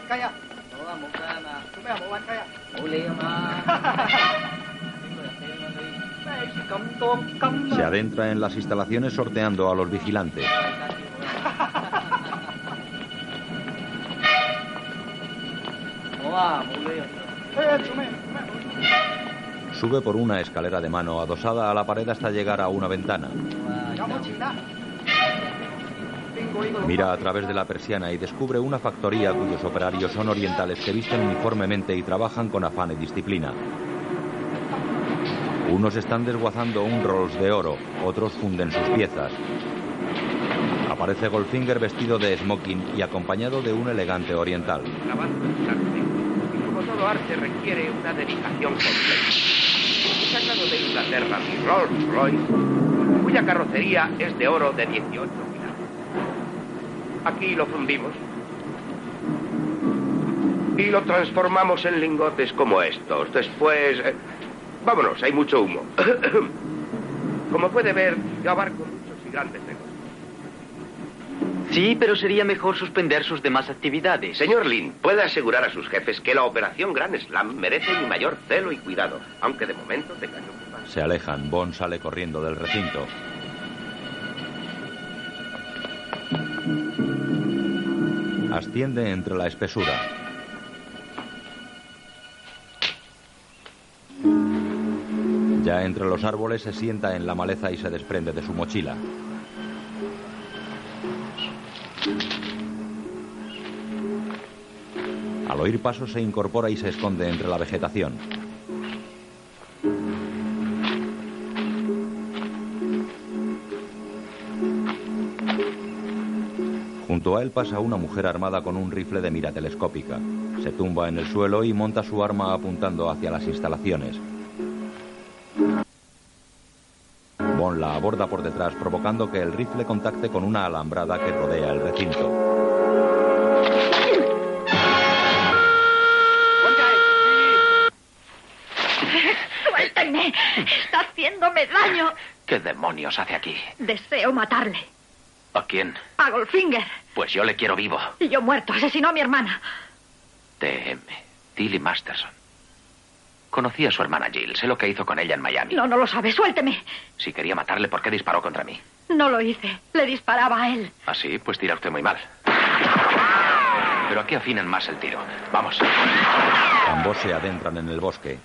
Se adentra en las instalaciones sorteando a los vigilantes. Sube por una escalera de mano adosada a la pared hasta llegar a una ventana. Mira a través de la persiana y descubre una factoría cuyos operarios son orientales que visten uniformemente y trabajan con afán y disciplina. Unos están desguazando un Rolls de oro, otros funden sus piezas. Aparece Goldfinger vestido de smoking y acompañado de un elegante oriental. Como todo arte requiere una dedicación completa. Sacado de Inglaterra mi Rolls Royce, cuya carrocería es de oro de 18 quilates. Aquí lo fundimos y lo transformamos en lingotes como estos. Después, eh, vámonos, hay mucho humo. Como puede ver, yo abarco muchos y grandes negocios. Sí, pero sería mejor suspender sus demás actividades. Señor Lin, puede asegurar a sus jefes que la operación Gran Slam merece mi mayor celo y cuidado, aunque de momento tenga que ocupar. Se alejan. Bond sale corriendo del recinto. Asciende entre la espesura. Ya entre los árboles se sienta en la maleza y se desprende de su mochila. Al oír pasos se incorpora y se esconde entre la vegetación. Junto a él pasa una mujer armada con un rifle de mira telescópica. Se tumba en el suelo y monta su arma apuntando hacia las instalaciones. Bond la aborda por detrás provocando que el rifle contacte con una alambrada que rodea el recinto. ¡Suéltenme! ¡Está haciéndome daño! ¿Qué demonios hace aquí? Deseo matarle. ¿A quién? A Goldfinger. Pues yo le quiero vivo. Y yo muerto. Asesinó a mi hermana. TM. Tilly Masterson. Conocí a su hermana Jill. Sé lo que hizo con ella en Miami. No, no lo sabe. Suélteme. Si quería matarle, ¿por qué disparó contra mí? No lo hice. Le disparaba a él. Así, pues tira usted muy mal. Pero aquí afinan más el tiro. Vamos. Ambos se adentran en el bosque.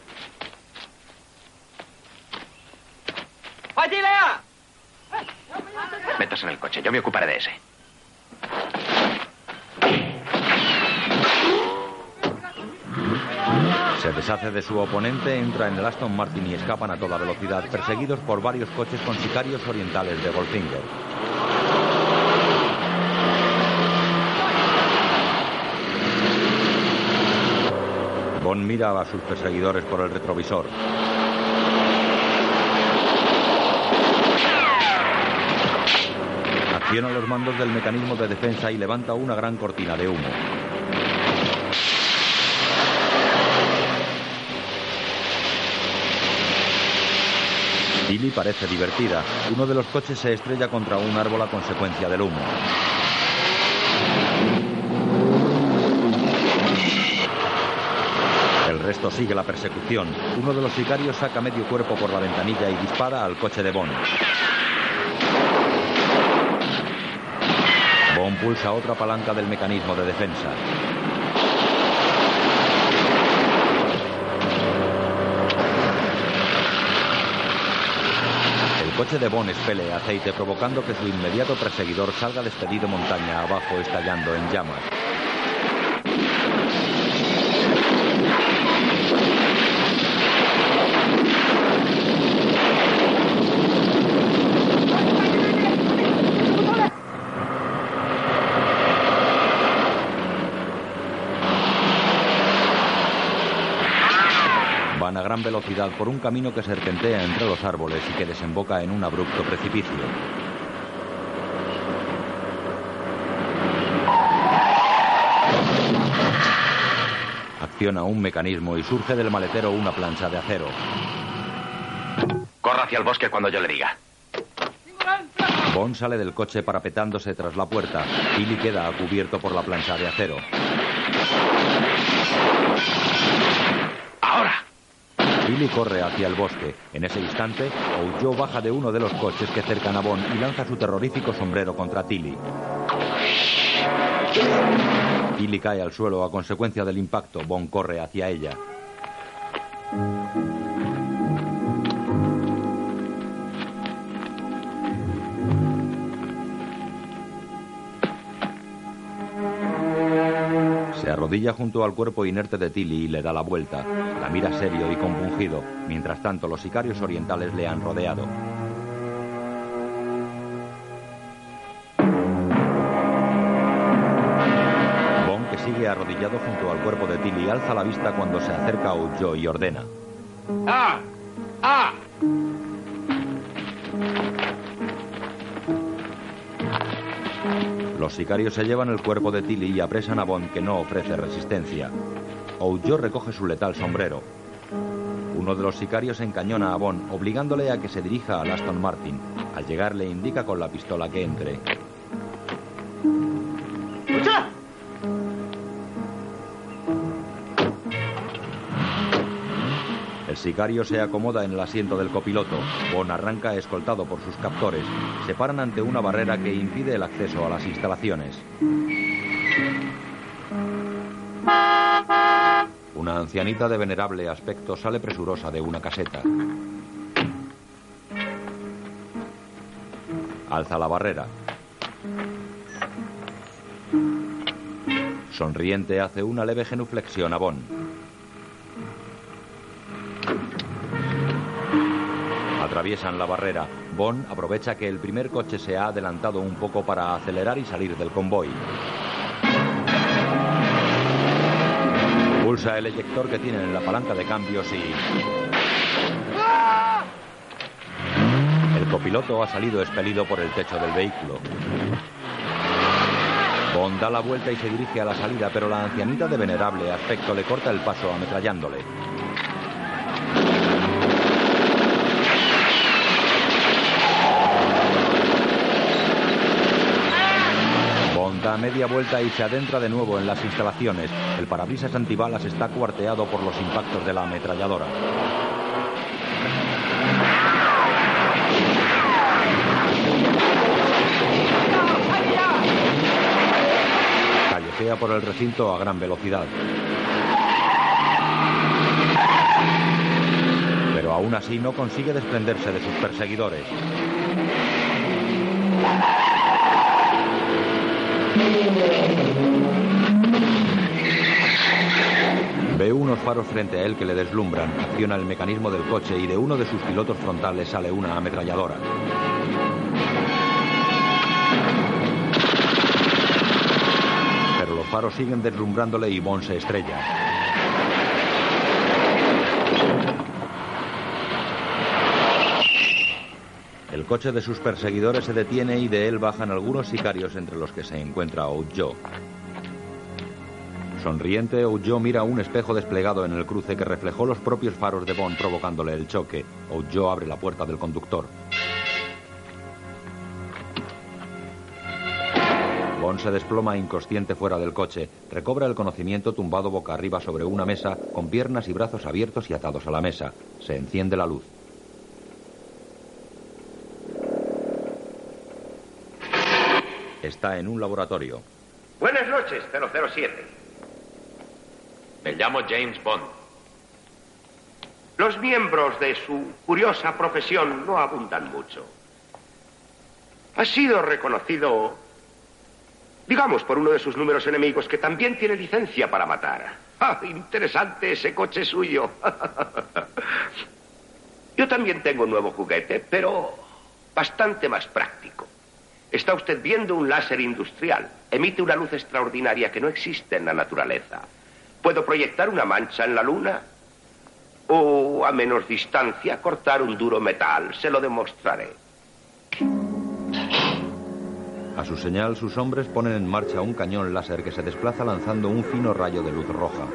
¡Allí, Lea! Métase en el coche. Yo me ocuparé de ese. Se deshace de su oponente, entra en el Aston Martin y escapan a toda velocidad, perseguidos por varios coches con sicarios orientales de Goldfinger. Bond mira a sus perseguidores por el retrovisor. Acciona los mandos del mecanismo de defensa y levanta una gran cortina de humo. Tilly parece divertida. Uno de los coches se estrella contra un árbol a consecuencia del humo. El resto sigue la persecución. Uno de los sicarios saca medio cuerpo por la ventanilla y dispara al coche de Bond. Bond pulsa otra palanca del mecanismo de defensa. El coche de Bond expele aceite provocando que su inmediato perseguidor salga despedido montaña abajo estallando en llamas. gran velocidad por un camino que serpentea entre los árboles y que desemboca en un abrupto precipicio. Acciona un mecanismo y surge del maletero una plancha de acero. Corra hacia el bosque cuando yo le diga. Bond sale del coche parapetándose tras la puerta. Billy queda a cubierto por la plancha de acero. ¡Ahora! Billy corre hacia el bosque. En ese instante, Ojo baja de uno de los coches que cercan a Bond y lanza su terrorífico sombrero contra Tilly. Tilly cae al suelo a consecuencia del impacto. Bond corre hacia ella. Arrodilla junto al cuerpo inerte de Tilly y le da la vuelta. La mira serio y compungido. Mientras tanto, los sicarios orientales le han rodeado. Bond, que sigue arrodillado junto al cuerpo de Tilly, alza la vista cuando se acerca a Ujo y ordena. ¡Ah! ¡Ah! Los sicarios se llevan el cuerpo de Tilly y apresan a Bond, que no ofrece resistencia. Ojo recoge su letal sombrero. Uno de los sicarios encañona a Bond, obligándole a que se dirija al Aston Martin. Al llegar le indica con la pistola que entre. El sicario se acomoda en el asiento del copiloto. Bond arranca escoltado por sus captores. Se paran ante una barrera que impide el acceso a las instalaciones. Una ancianita de venerable aspecto sale presurosa de una caseta. Alza la barrera. Sonriente hace una leve genuflexión a Bond. Atraviesan la barrera. Bond aprovecha que el primer coche se ha adelantado un poco para acelerar y salir del convoy. Pulsa el eyector que tiene en la palanca de cambios y... El copiloto ha salido expelido por el techo del vehículo. Bond da la vuelta y se dirige a la salida, pero la ancianita de venerable aspecto le corta el paso ametrallándole. Bond da media vuelta y se adentra de nuevo en las instalaciones. El parabrisas antibalas está cuarteado por los impactos de la ametralladora. Callejea por el recinto a gran velocidad. Pero aún así no consigue desprenderse de sus perseguidores. Ve unos faros frente a él que le deslumbran, acciona el mecanismo del coche y de uno de sus pilotos frontales sale una ametralladora. Pero los faros siguen deslumbrándole y Bond se estrella. Coche de sus perseguidores se detiene y de él bajan algunos sicarios entre los que se encuentra Ojo. Sonriente, Ojo mira un espejo desplegado en el cruce que reflejó los propios faros de Bond provocándole el choque. Ojo abre la puerta del conductor. Bond se desploma inconsciente fuera del coche. Recobra el conocimiento tumbado boca arriba sobre una mesa, con piernas y brazos abiertos y atados a la mesa. Se enciende la luz. Está en un laboratorio. Buenas noches, 007. Me llamo James Bond. Los miembros de su curiosa profesión no abundan mucho. Ha sido reconocido, digamos, por uno de sus números enemigos que también tiene licencia para matar. ¡Ah, interesante ese coche suyo! Yo también tengo un nuevo juguete, pero bastante más práctico. Está usted viendo un láser industrial. Emite una luz extraordinaria que no existe en la naturaleza. Puedo proyectar una mancha en la luna O a menos distancia, cortar un duro metal. Se lo demostraré. A su señal, sus hombres ponen en marcha un cañón láser que se desplaza lanzando un fino rayo de luz roja.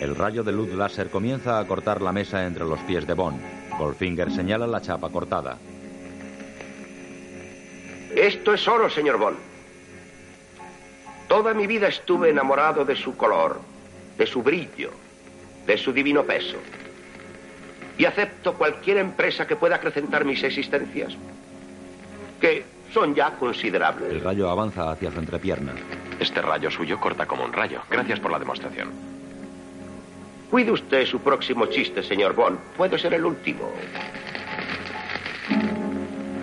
El rayo de luz láser comienza a cortar la mesa entre los pies de Bond. Goldfinger señala la chapa cortada. Esto es oro, señor Bond. Toda mi vida estuve enamorado de su color, de su brillo, de su divino peso. Y acepto cualquier empresa que pueda acrecentar mis existencias, que son ya considerables. El rayo avanza hacia su entrepierna. Este rayo suyo corta como un rayo. Gracias por la demostración. Cuide usted su próximo chiste, señor Bond. Puede ser el último.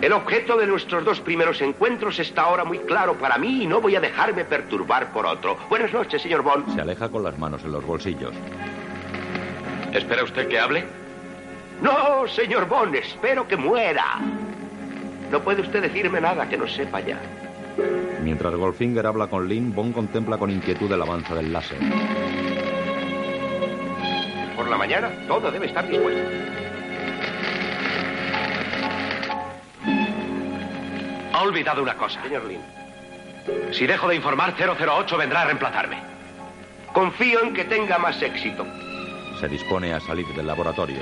El objeto de nuestros dos primeros encuentros está ahora muy claro para mí y no voy a dejarme perturbar por otro. Buenas noches, señor Bond. Se aleja con las manos en los bolsillos. ¿Espera usted que hable? No, señor Bond, espero que muera. No puede usted decirme nada que no sepa ya. Mientras Goldfinger habla con Lynn, Bond contempla con inquietud el avance del láser. Por la mañana todo debe estar dispuesto. Ha olvidado una cosa. Señor Lin. Si dejo de informar, 008 vendrá a reemplazarme. Confío en que tenga más éxito. Se dispone a salir del laboratorio.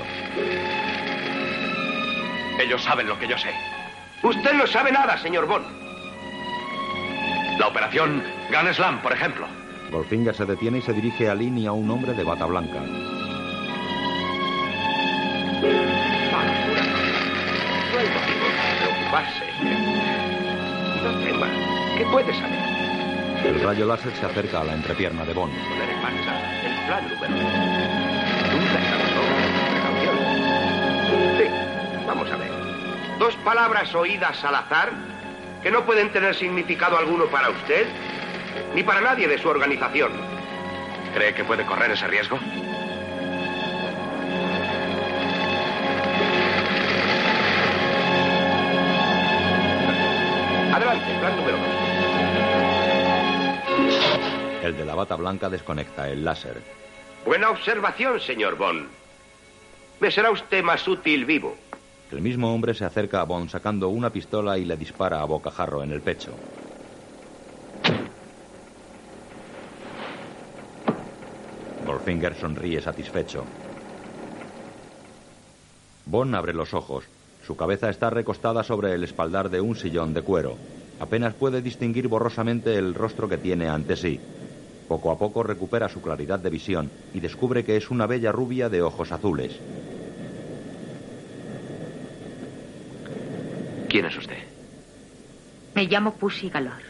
Ellos saben lo que yo sé. Usted no sabe nada, señor Bond. La operación Gun Slam, por ejemplo. Goldfinger se detiene y se dirige a Lynn y a un hombre de bata blanca. Preocuparse. No tema. ¿Qué puede saber? El rayo láser se acerca a la entrepierna de Bond. Poner en marcha el plan número uno. Sí, vamos a ver. Dos palabras oídas al azar que no pueden tener significado alguno para usted ni para nadie de su organización. ¿Cree que puede correr ese riesgo? El de la bata blanca desconecta el láser. Buena observación, señor Bond. Me será usted más útil vivo. El mismo hombre se acerca a Bond sacando una pistola y le dispara a bocajarro en el pecho. Goldfinger sonríe satisfecho. Bond abre los ojos. Su cabeza está recostada sobre el espaldar de un sillón de cuero. Apenas puede distinguir borrosamente el rostro que tiene ante sí. Poco a poco recupera su claridad de visión y descubre que es una bella rubia de ojos azules. ¿Quién es usted? Me llamo Pussy Galore.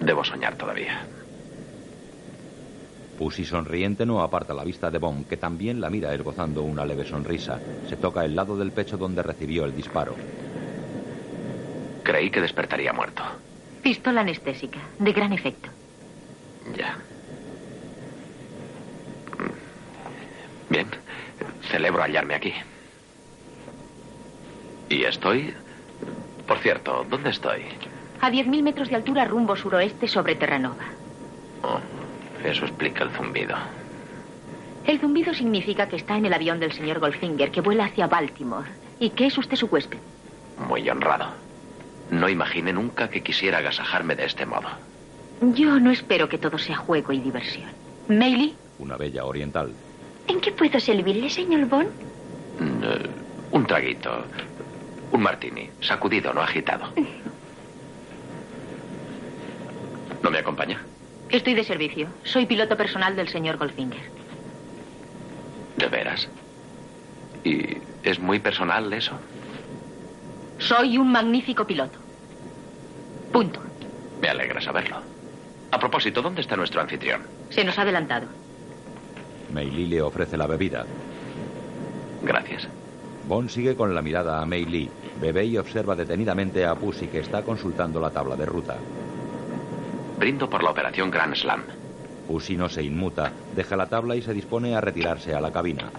Debo soñar todavía. Pussy sonriente no aparta la vista de Bond, que también la mira esbozando una leve sonrisa. Se toca el lado del pecho donde recibió el disparo. Creí que despertaría muerto. Pistola anestésica, de gran efecto. Ya. Bien. Celebro hallarme aquí. Y estoy... Por cierto, ¿dónde estoy? A 10.000 metros de altura rumbo suroeste sobre Terranova. Oh, eso explica el zumbido. El zumbido significa que está en el avión del señor Goldfinger que vuela hacia Baltimore y que es usted su huésped. Muy honrado. No imaginé nunca que quisiera agasajarme de este modo. Yo no espero que todo sea juego y diversión. Meili, Una bella oriental. ¿en qué puedo servirle, señor Bond? Mm, un traguito. Un martini. Sacudido, no agitado. ¿No me acompaña? Estoy de servicio. Soy piloto personal del señor Goldfinger. ¿De veras? ¿Y es muy personal eso? Soy un magnífico piloto. Punto. Me alegra saberlo. A propósito, ¿dónde está nuestro anfitrión? Se nos ha adelantado. Mei Lee le ofrece la bebida. Gracias. Bond sigue con la mirada a Mei Lee. Bebe y observa detenidamente a Pussy que está consultando la tabla de ruta. Brindo por la operación Grand Slam. Pussy no se inmuta, deja la tabla y se dispone a retirarse a la cabina.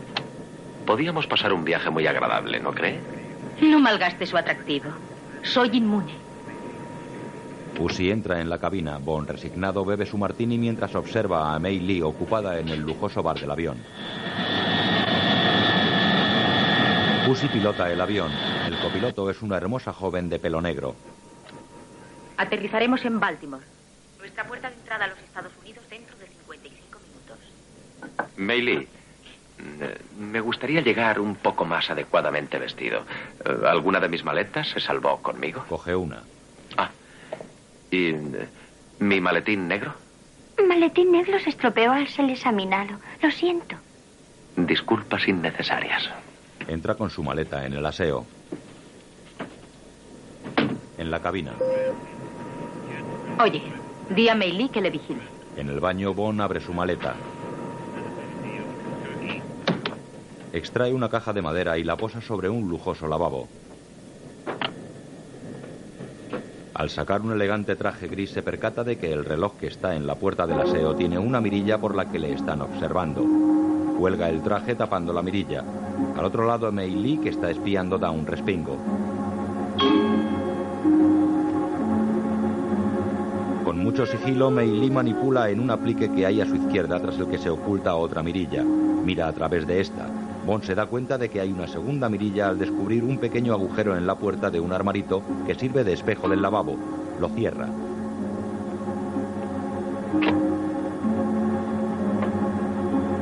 Podíamos pasar un viaje muy agradable, ¿no cree? No malgaste su atractivo. Soy inmune. Pussy entra en la cabina. Bond, resignado, bebe su martini mientras observa a Mei Lee ocupada en el lujoso bar del avión. Pussy pilota el avión. El copiloto es una hermosa joven de pelo negro. Aterrizaremos en Baltimore. Nuestra puerta de entrada a los Estados Unidos dentro de 55 minutos. Meili, eh, me gustaría llegar un poco más adecuadamente vestido. Eh, ¿Alguna de mis maletas se salvó conmigo? Coge una. Ah. ¿Y eh, mi maletín negro? Maletín negro se estropeó al ser examinado. Lo siento. Disculpas innecesarias. Entra con su maleta en el aseo. En la cabina. Oye, di a Meili que le vigile. En el baño, Bond abre su maleta. Extrae una caja de madera y la posa sobre un lujoso lavabo. Al sacar un elegante traje gris se percata de que el reloj que está en la puerta del aseo tiene una mirilla por la que le están observando. Cuelga el traje tapando la mirilla. Al otro lado, Mei Lee, que está espiando, da un respingo. Con mucho sigilo, Mei Lee manipula en un aplique que hay a su izquierda tras el que se oculta otra mirilla. Mira a través de esta. Bond se da cuenta de que hay una segunda mirilla al descubrir un pequeño agujero en la puerta de un armarito que sirve de espejo del lavabo. Lo cierra.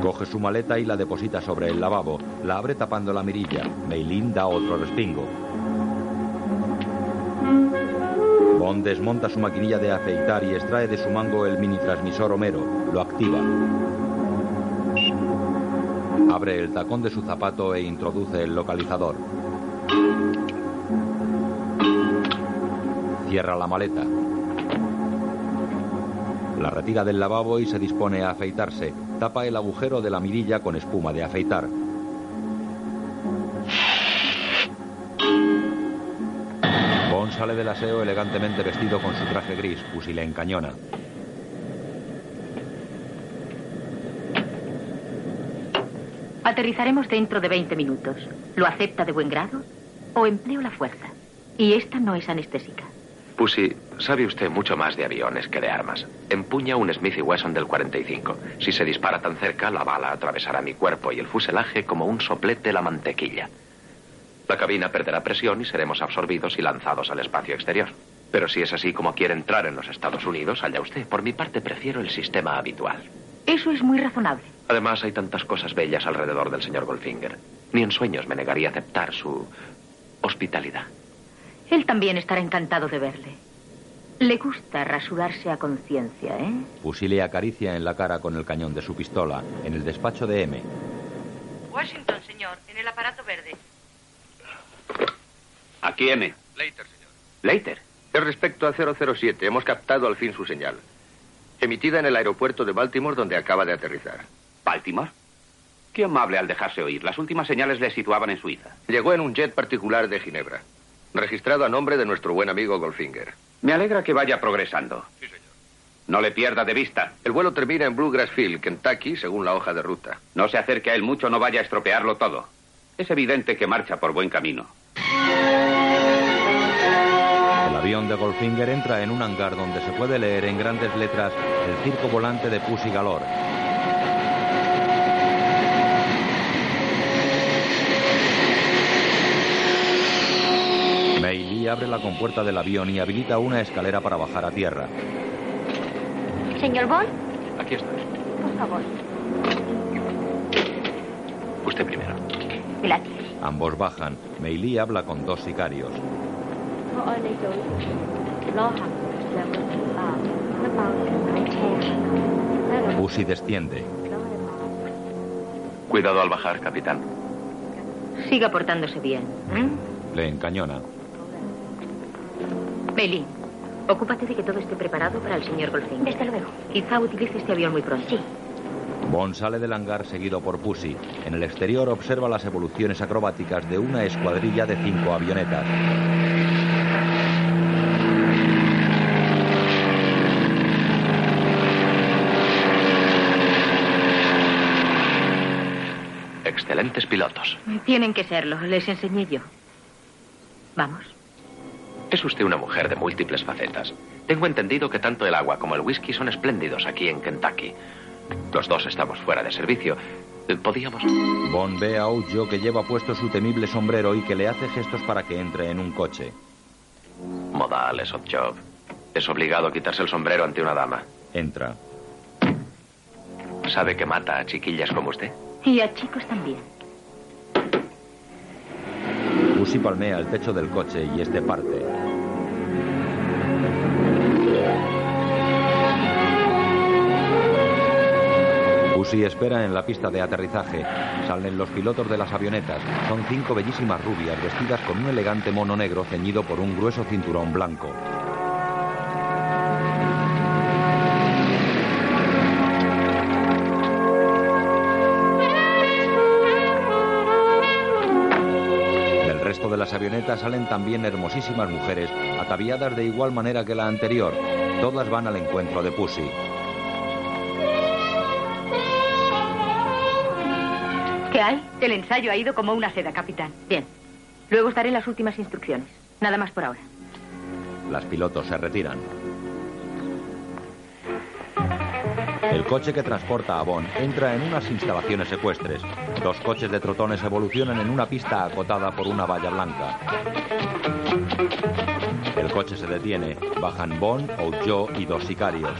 Coge su maleta y la deposita sobre el lavabo. La abre tapando la mirilla. Meilin da otro respingo. Bond desmonta su maquinilla de afeitar y extrae de su mango el mini transmisor Homero. Lo activa. Abre el tacón de su zapato e introduce el localizador. Cierra la maleta. La retira del lavabo y se dispone a afeitarse. Tapa el agujero de la mirilla con espuma de afeitar. Bond sale del aseo elegantemente vestido con su traje gris, fusil en cañona. Aterrizaremos dentro de 20 minutos. ¿Lo acepta de buen grado? ¿O empleo la fuerza? Y esta no es anestésica. Pussy, sabe usted mucho más de aviones que de armas. Empuña un Smith Wesson del 45. Si se dispara tan cerca, la bala atravesará mi cuerpo y el fuselaje como un soplete la mantequilla. La cabina perderá presión y seremos absorbidos y lanzados al espacio exterior. Pero si es así como quiere entrar en los Estados Unidos, allá usted. Por mi parte, prefiero el sistema habitual. Eso es muy razonable. Además, hay tantas cosas bellas alrededor del señor Goldfinger. Ni en sueños me negaría a aceptar su hospitalidad. Él también estará encantado de verle. Le gusta rasurarse a conciencia, ¿eh? Pussy le acaricia en la cara con el cañón de su pistola, en el despacho de M. Washington, señor, en el aparato verde. Aquí M. Later, señor. Later. Es respecto a 007. Hemos captado al fin su señal. Emitida en el aeropuerto de Baltimore, donde acaba de aterrizar. ¿Baltimore? Qué amable al dejarse oír. Las últimas señales le situaban en Suiza. Llegó en un jet particular de Ginebra. Registrado a nombre de nuestro buen amigo Goldfinger. Me alegra que vaya progresando. Sí, señor. No le pierda de vista. El vuelo termina en Bluegrass Field, Kentucky, según la hoja de ruta. No se acerque a él mucho, no vaya a estropearlo todo. Es evidente que marcha por buen camino. El avión de Goldfinger entra en un hangar donde se puede leer en grandes letras el circo volante de Pussy Galore. Mei Lee abre la compuerta del avión y habilita una escalera para bajar a tierra. Señor Bond, Aquí estoy. por favor. Usted primero. Gracias. Ambos bajan. Mei Lee habla con dos sicarios. Pussy desciende. Cuidado al bajar, capitán. Siga portándose bien. ¿eh? Le encañona. Bailey, ocúpate de que todo esté preparado para el señor Goldfinger. Desde luego. Quizá utilice este avión muy pronto. Sí. Bond sale del hangar seguido por Pussy. En el exterior observa las evoluciones acrobáticas de una escuadrilla de cinco avionetas. Excelentes pilotos. Tienen que serlo, les enseñé yo. Vamos. Es usted una mujer de múltiples facetas. Tengo entendido que tanto el agua como el whisky son espléndidos aquí en Kentucky. Los dos estamos fuera de servicio. Podíamos... Bond ve a Ojo que lleva puesto su temible sombrero y que le hace gestos para que entre en un coche. Modales, job. Es obligado a quitarse el sombrero ante una dama. Entra. ¿Sabe que mata a chiquillas como usted? Y a chicos también. Pussy palmea el techo del coche y este parte. Pussy espera en la pista de aterrizaje. Salen los pilotos de las avionetas. Son cinco bellísimas rubias vestidas con un elegante mono negro ceñido por un grueso cinturón blanco. Del resto de las avionetas salen también hermosísimas mujeres, ataviadas de igual manera que la anterior. Todas van al encuentro de Pussy. ¿Qué hay? El ensayo ha ido como una seda, capitán. Bien. Luego estaré en las últimas instrucciones. Nada más por ahora. Las pilotos se retiran. El coche que transporta a Bond entra en unas instalaciones ecuestres. Dos coches de trotones evolucionan en una pista acotada por una valla blanca. El coche se detiene. Bajan Bond, Ojo y dos sicarios.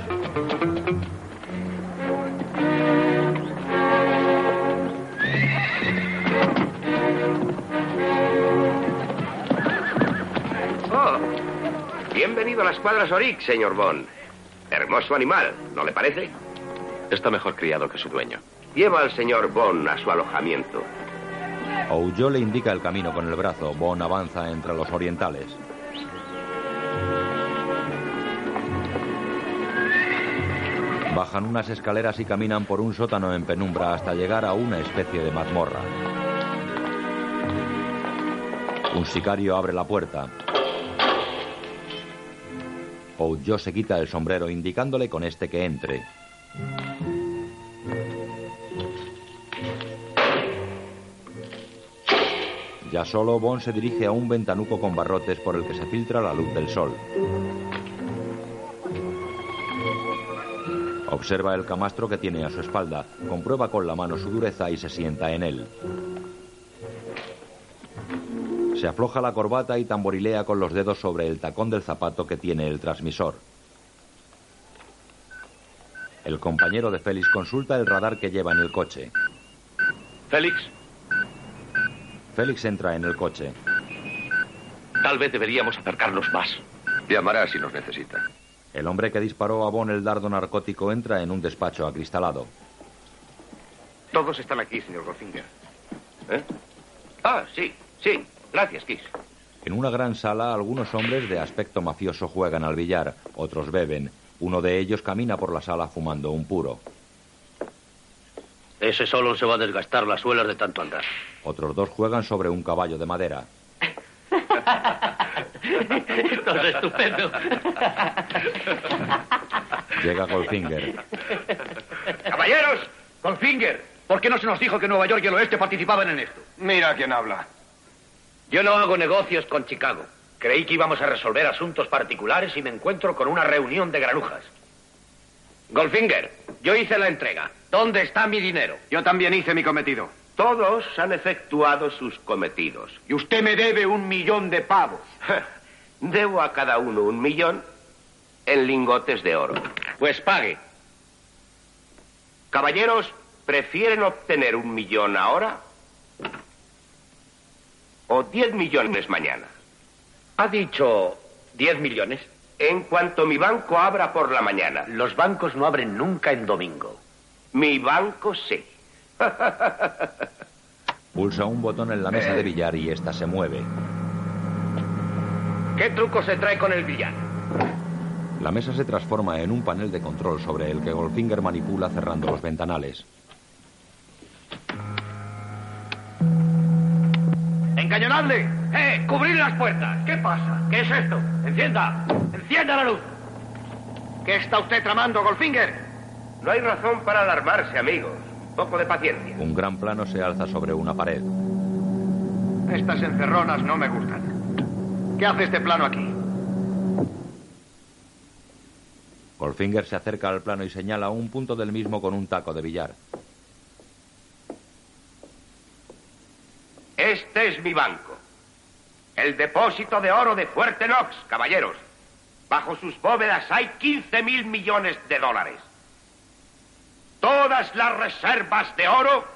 Bienvenido a las cuadras Oric, señor Bond. Hermoso animal, ¿no le parece? Está mejor criado que su dueño. Lleva al señor Bond a su alojamiento. Ojo le indica el camino con el brazo. Bond avanza entre los orientales. Bajan unas escaleras y caminan por un sótano en penumbra hasta llegar a una especie de mazmorra. Un sicario abre la puerta. Ojo se quita el sombrero indicándole con este que entre. Ya solo, Bond se dirige a un ventanuco con barrotes por el que se filtra la luz del sol. Observa el camastro que tiene a su espalda, comprueba con la mano su dureza y se sienta en él. Se afloja la corbata y tamborilea con los dedos sobre el tacón del zapato que tiene el transmisor. El compañero de Félix consulta el radar que lleva en el coche. Félix, Félix entra en el coche. tal vez deberíamos acercarnos más. Llamará si nos necesita. El hombre que disparó a Bon el dardo narcótico entra en un despacho acristalado. Todos están aquí, señor Goldfinger. ¿Eh? Ah, sí, sí. Gracias, Kiss. En una gran sala, algunos hombres de aspecto mafioso juegan al billar, otros beben. Uno de ellos camina por la sala fumando un puro. Ese solo se va a desgastar las suelas de tanto andar. Otros dos juegan sobre un caballo de madera. Esto es estupendo. Llega Goldfinger. Caballeros, Goldfinger, ¿por qué no se nos dijo que Nueva York y el oeste participaban en esto? Mira quién habla. Yo no hago negocios con Chicago. Creí que íbamos a resolver asuntos particulares y me encuentro con una reunión de granujas. Goldfinger, yo hice la entrega. ¿Dónde está mi dinero? Yo también hice mi cometido. Todos han efectuado sus cometidos. Y usted me debe un millón de pavos. Debo a cada uno un millón en lingotes de oro. Pues pague. Caballeros, ¿prefieren obtener un millón ahora? ¿O diez millones mañana? ¿Ha dicho 10 millones? En cuanto mi banco abra por la mañana. Los bancos no abren nunca en domingo. Mi banco sí. Pulsa un botón en la mesa de billar y ésta se mueve. ¿Qué truco se trae con el billar? La mesa se transforma en un panel de control sobre el que Goldfinger manipula cerrando los ventanales. ¡Encañonadle! ¡Eh! ¡Cubrir las puertas! ¿Qué pasa? ¿Qué es esto? ¡Encienda! ¡Encienda la luz! ¿Qué está usted tramando, Goldfinger? No hay razón para alarmarse, amigos. Poco de paciencia. Un gran plano se alza sobre una pared. Estas encerronas no me gustan. ¿Qué hace este plano aquí? Goldfinger se acerca al plano y señala un punto del mismo con un taco de billar. Este es mi banco. El depósito de oro de Fuerte Knox, caballeros. Bajo sus bóvedas hay 15 mil millones de dólares. Todas las reservas de oro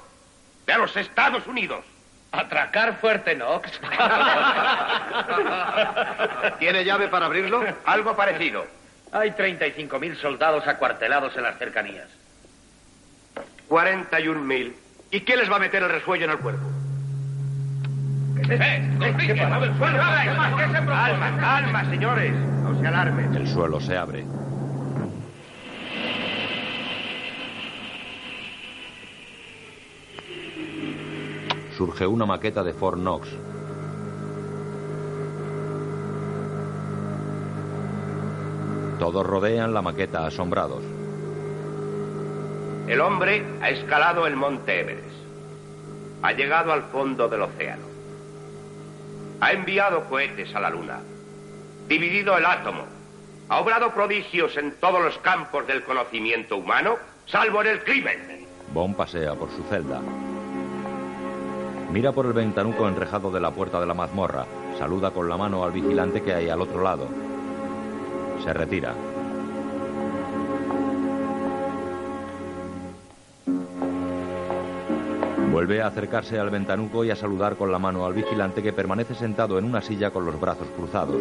de los Estados Unidos. ¿Atracar Fuerte Knox? ¿Tiene llave para abrirlo? Algo parecido. Hay 35.000 soldados acuartelados en las cercanías. 41 mil. ¿Y qué les va a meter el resuello en el cuerpo? Calma, calma, señores. No se alarmen. El suelo se abre. Surge una maqueta de Fort Knox. Todos rodean la maqueta asombrados. El hombre ha escalado el monte Everest. Ha llegado al fondo del océano. Ha enviado cohetes a la luna. Dividido el átomo. Ha obrado prodigios en todos los campos del conocimiento humano, salvo en el crimen. Bond pasea por su celda. Mira por el ventanuco enrejado de la puerta de la mazmorra. Saluda con la mano al vigilante que hay al otro lado. Se retira. Vuelve a acercarse al ventanuco y a saludar con la mano al vigilante que permanece sentado en una silla con los brazos cruzados.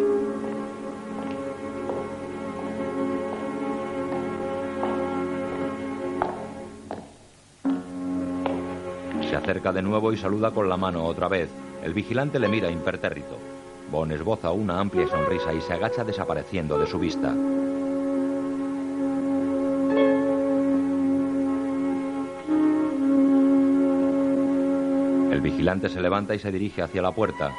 Se acerca de nuevo y saluda con la mano otra vez. El vigilante le mira impertérrito. Bon esboza una amplia sonrisa y se agacha desapareciendo de su vista. El vigilante se levanta y se dirige hacia la puerta.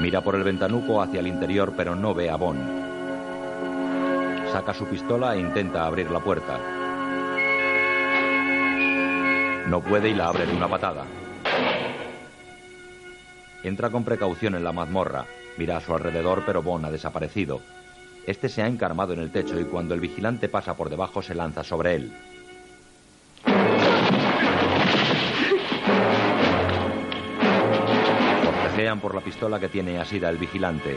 Mira por el ventanuco hacia el interior, pero no ve a Bon. Saca su pistola e intenta abrir la puerta. No puede y la abre de una patada. Entra con precaución en la mazmorra. Mira a su alrededor, pero Bon ha desaparecido. Este se ha encarmado en el techo y cuando el vigilante pasa por debajo se lanza sobre él. Por la pistola que tiene asida el vigilante.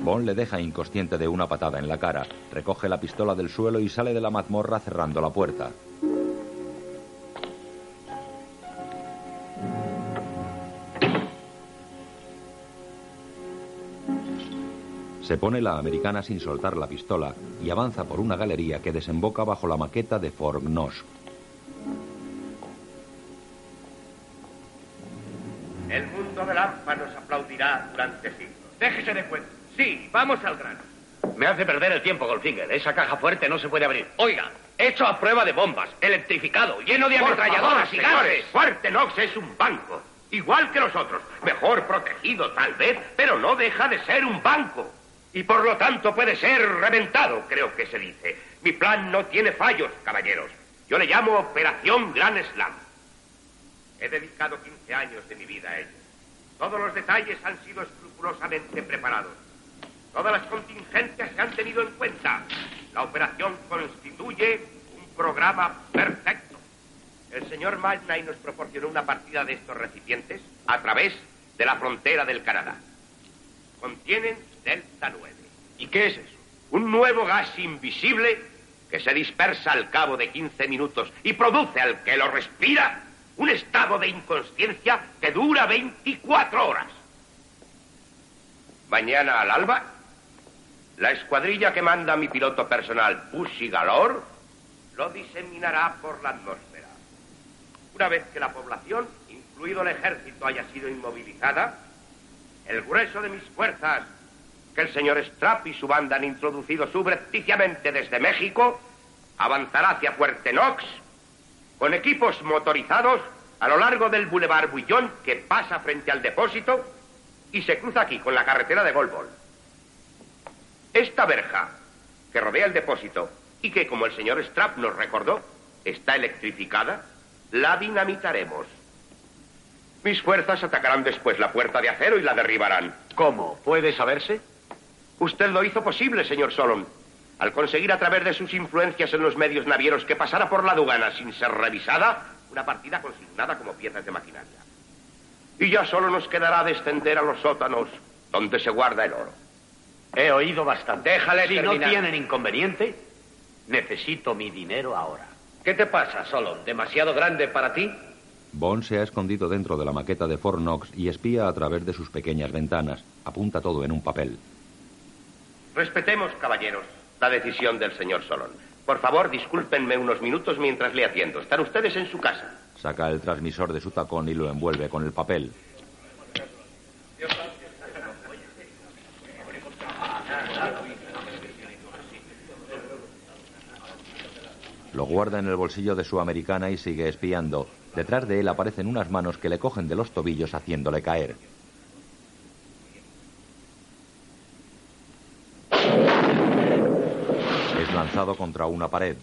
Bond le deja inconsciente de una patada en la cara, recoge la pistola del suelo y sale de la mazmorra cerrando la puerta. Se pone la americana sin soltar la pistola y avanza por una galería que desemboca bajo la maqueta de Fort Knox. El mundo del AMPA nos aplaudirá durante siglos. Déjese de cuento. Sí, vamos al grano. Me hace perder el tiempo, Goldfinger. Esa caja fuerte no se puede abrir. Oiga, hecho a prueba de bombas, electrificado, lleno de ametralladoras y gases. Fuerte Knox es un banco. Igual que los otros. Mejor protegido, tal vez, pero no deja de ser un banco. Y por lo tanto puede ser reventado, creo que se dice. Mi plan no tiene fallos, caballeros. Yo le llamo Operación Gran Slam. He dedicado 15 años de mi vida a ello. Todos los detalles han sido escrupulosamente preparados. Todas las contingencias se han tenido en cuenta. La operación constituye un programa perfecto. El señor Magnay nos proporcionó una partida de estos recipientes a través de la frontera del Canadá. Contienen Delta 9. ¿Y qué es eso? Un nuevo gas invisible que se dispersa al cabo de 15 minutos y produce al que lo respira un estado de inconsciencia que dura 24 horas. Mañana al alba, la escuadrilla que manda mi piloto personal, Pussy Galore, lo diseminará por la atmósfera. Una vez que la población, incluido el ejército, haya sido inmovilizada, el grueso de mis fuerzas que el señor Strapp y su banda han introducido subrepticiamente desde México, avanzará hacia Fuerte Knox con equipos motorizados a lo largo del Boulevard Buillón que pasa frente al depósito y se cruza aquí con la carretera de Golbol. Esta verja que rodea el depósito y que, como el señor Strapp nos recordó, está electrificada, la dinamitaremos. Mis fuerzas atacarán después la puerta de acero y la derribarán. ¿Cómo? ¿Puede saberse? Usted lo hizo posible, señor Solon, al conseguir a través de sus influencias en los medios navieros que pasara por la aduana sin ser revisada una partida consignada como piezas de maquinaria. Y ya solo nos quedará descender a los sótanos donde se guarda el oro. He oído bastante. Déjale Si terminar. no tienen inconveniente, necesito mi dinero ahora. ¿Qué te pasa, Solon? ¿Demasiado grande para ti? Bond se ha escondido dentro de la maqueta de Fort Knox y espía a través de sus pequeñas ventanas. Apunta todo en un papel. Respetemos, caballeros, la decisión del señor Solon. Por favor, discúlpenme unos minutos mientras le atiendo. Están ustedes en su casa. Saca el transmisor de su tacón y lo envuelve con el papel. Lo guarda en el bolsillo de su americana y sigue espiando. Detrás de él aparecen unas manos que le cogen de los tobillos haciéndole caer. Lanzado contra una pared.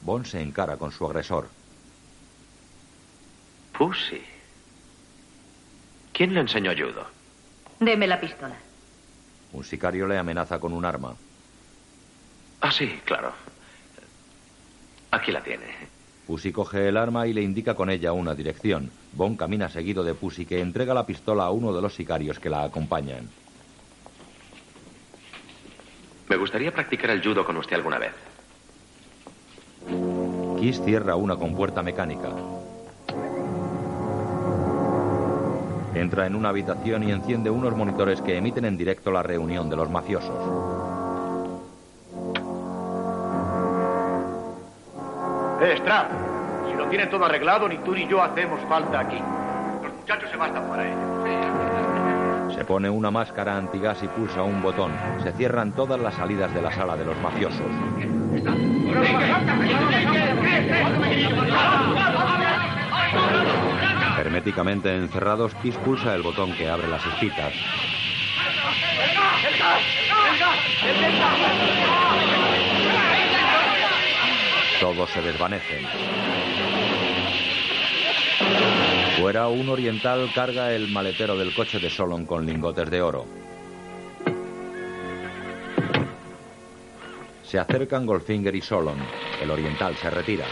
Bond se encara con su agresor. Pussy. ¿Quién le enseñó judo? Deme la pistola. Un sicario le amenaza con un arma. Ah, sí, claro. Aquí la tiene. Pussy coge el arma y le indica con ella una dirección. Bond camina seguido de Pussy que entrega la pistola a uno de los sicarios que la acompañan. Me gustaría practicar el judo con usted alguna vez. Kiss cierra una compuerta mecánica. Entra en una habitación y enciende unos monitores que emiten en directo la reunión de los mafiosos. Eh, Strap, si lo tiene todo arreglado, ni tú ni yo hacemos falta aquí. Los muchachos se bastan para ello. Se pone una máscara antigas y pulsa un botón. Se cierran todas las salidas de la sala de los mafiosos. Herméticamente encerrados, Kiss pulsa el botón que abre las esquitas. Todos se desvanecen. Fuera, un oriental carga el maletero del coche de Solon con lingotes de oro. Se acercan Goldfinger y Solon. El oriental se retira.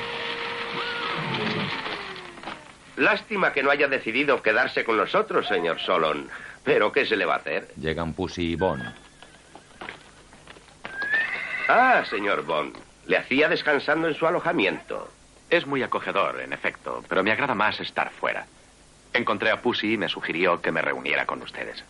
Lástima que no haya decidido quedarse con nosotros, señor Solon. Pero, ¿qué se le va a hacer? Llegan Pussy y Bond. Ah, señor Bond. Le hacía descansando en su alojamiento. Es muy acogedor, en efecto, pero me agrada más estar fuera. Encontré a Pussy y me sugirió que me reuniera con ustedes.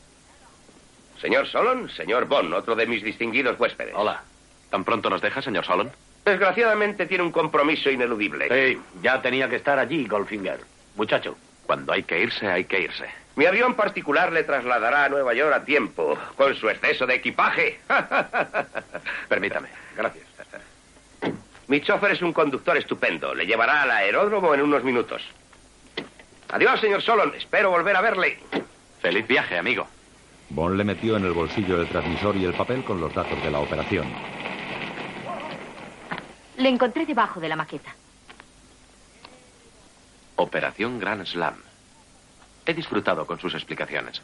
Señor Solon, señor Bond, otro de mis distinguidos huéspedes. Hola. ¿Tan pronto nos deja, señor Solon? Desgraciadamente tiene un compromiso ineludible. Sí, ya tenía que estar allí, Goldfinger. Muchacho. Cuando hay que irse, hay que irse. Mi avión particular le trasladará a Nueva York a tiempo, con su exceso de equipaje. Permítame. Gracias. Mi chofer es un conductor estupendo. Le llevará al aeródromo en unos minutos. Adiós, señor Solon. Espero volver a verle. Feliz viaje, amigo. Bond le metió en el bolsillo el transmisor y el papel con los datos de la operación. Le encontré debajo de la maqueta. Operación Grand Slam. He disfrutado con sus explicaciones.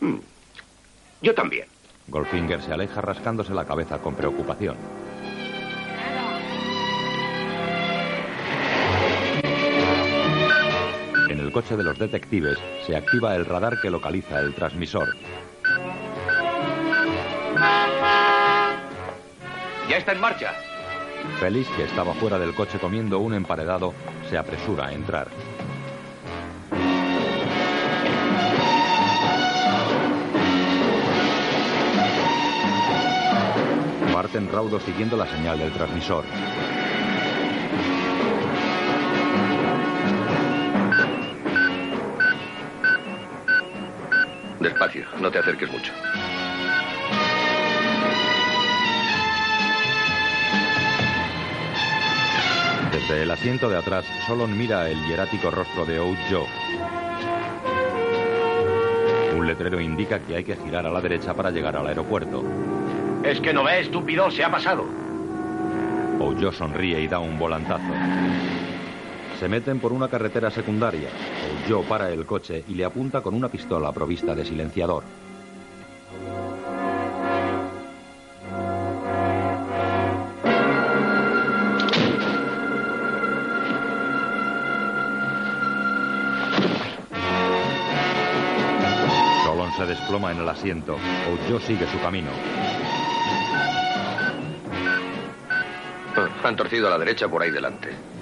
Hmm. Yo también. Goldfinger se aleja rascándose la cabeza con preocupación. El coche de los detectives se activa el radar que localiza el transmisor. Ya está en marcha. Félix, que estaba fuera del coche comiendo un emparedado, se apresura a entrar. Parten raudo siguiendo la señal del transmisor. Despacio, no te acerques mucho. Desde el asiento de atrás, Solon mira el hierático rostro de Oud Joe. Un letrero indica que hay que girar a la derecha para llegar al aeropuerto. Es que no ve, estúpido, se ha pasado. Ojo sonríe y da un volantazo. Se meten por una carretera secundaria. Ojo para el coche y le apunta con una pistola provista de silenciador. Solon se desploma en el asiento. Ojo sigue su camino. Han torcido a la derecha por ahí delante.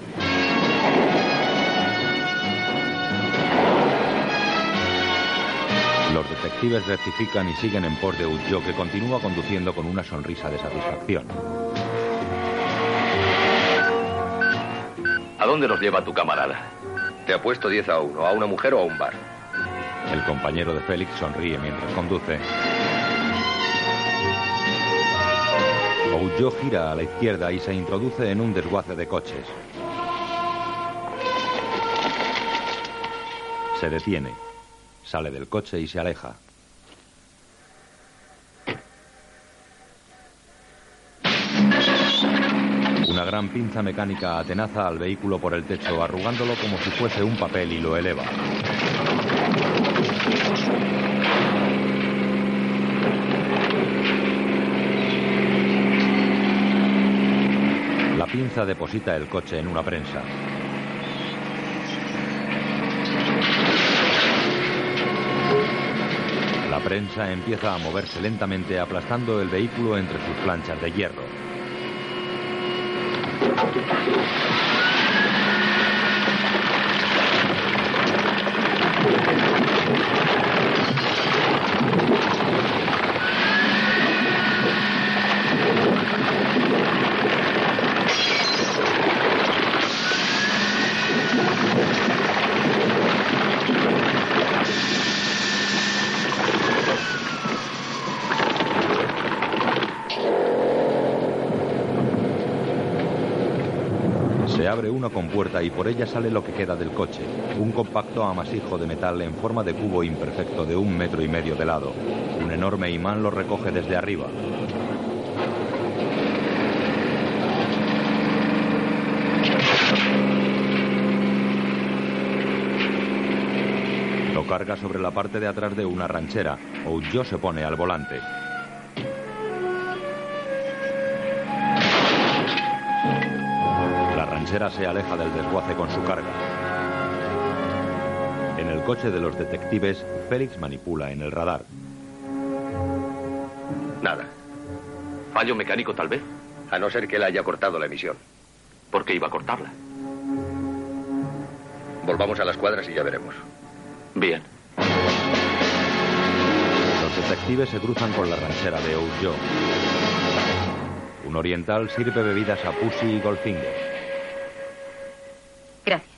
Detectives rectifican y siguen en pos de Ullo, que continúa conduciendo con una sonrisa de satisfacción. ¿A dónde nos lleva tu camarada? Te apuesto 10 a 1, a una mujer o a un bar. El compañero de Félix sonríe mientras conduce. Oullo gira a la izquierda y se introduce en un desguace de coches. Se detiene. Sale del coche y se aleja. Gran pinza mecánica atenaza al vehículo por el techo, arrugándolo como si fuese un papel y lo eleva. La pinza deposita el coche en una prensa. La prensa empieza a moverse lentamente aplastando el vehículo entre sus planchas de hierro. Thank you. Compuerta y por ella sale lo que queda del coche, un compacto amasijo de metal en forma de cubo imperfecto de un metro y medio de lado. Un enorme imán lo recoge desde arriba. Lo carga sobre la parte de atrás de una ranchera. Ojo se pone al volante. La ranchera se aleja del desguace con su carga. En el coche de los detectives, Félix manipula en el radar. Nada. ¿Fallo mecánico tal vez? A no ser que él haya cortado la emisión. ¿Por qué iba a cortarla? Volvamos a las cuadras y ya veremos. Bien. Los detectives se cruzan con la ranchera de Ojo. Un oriental sirve bebidas a Pussy y Goldfinger. Gracias.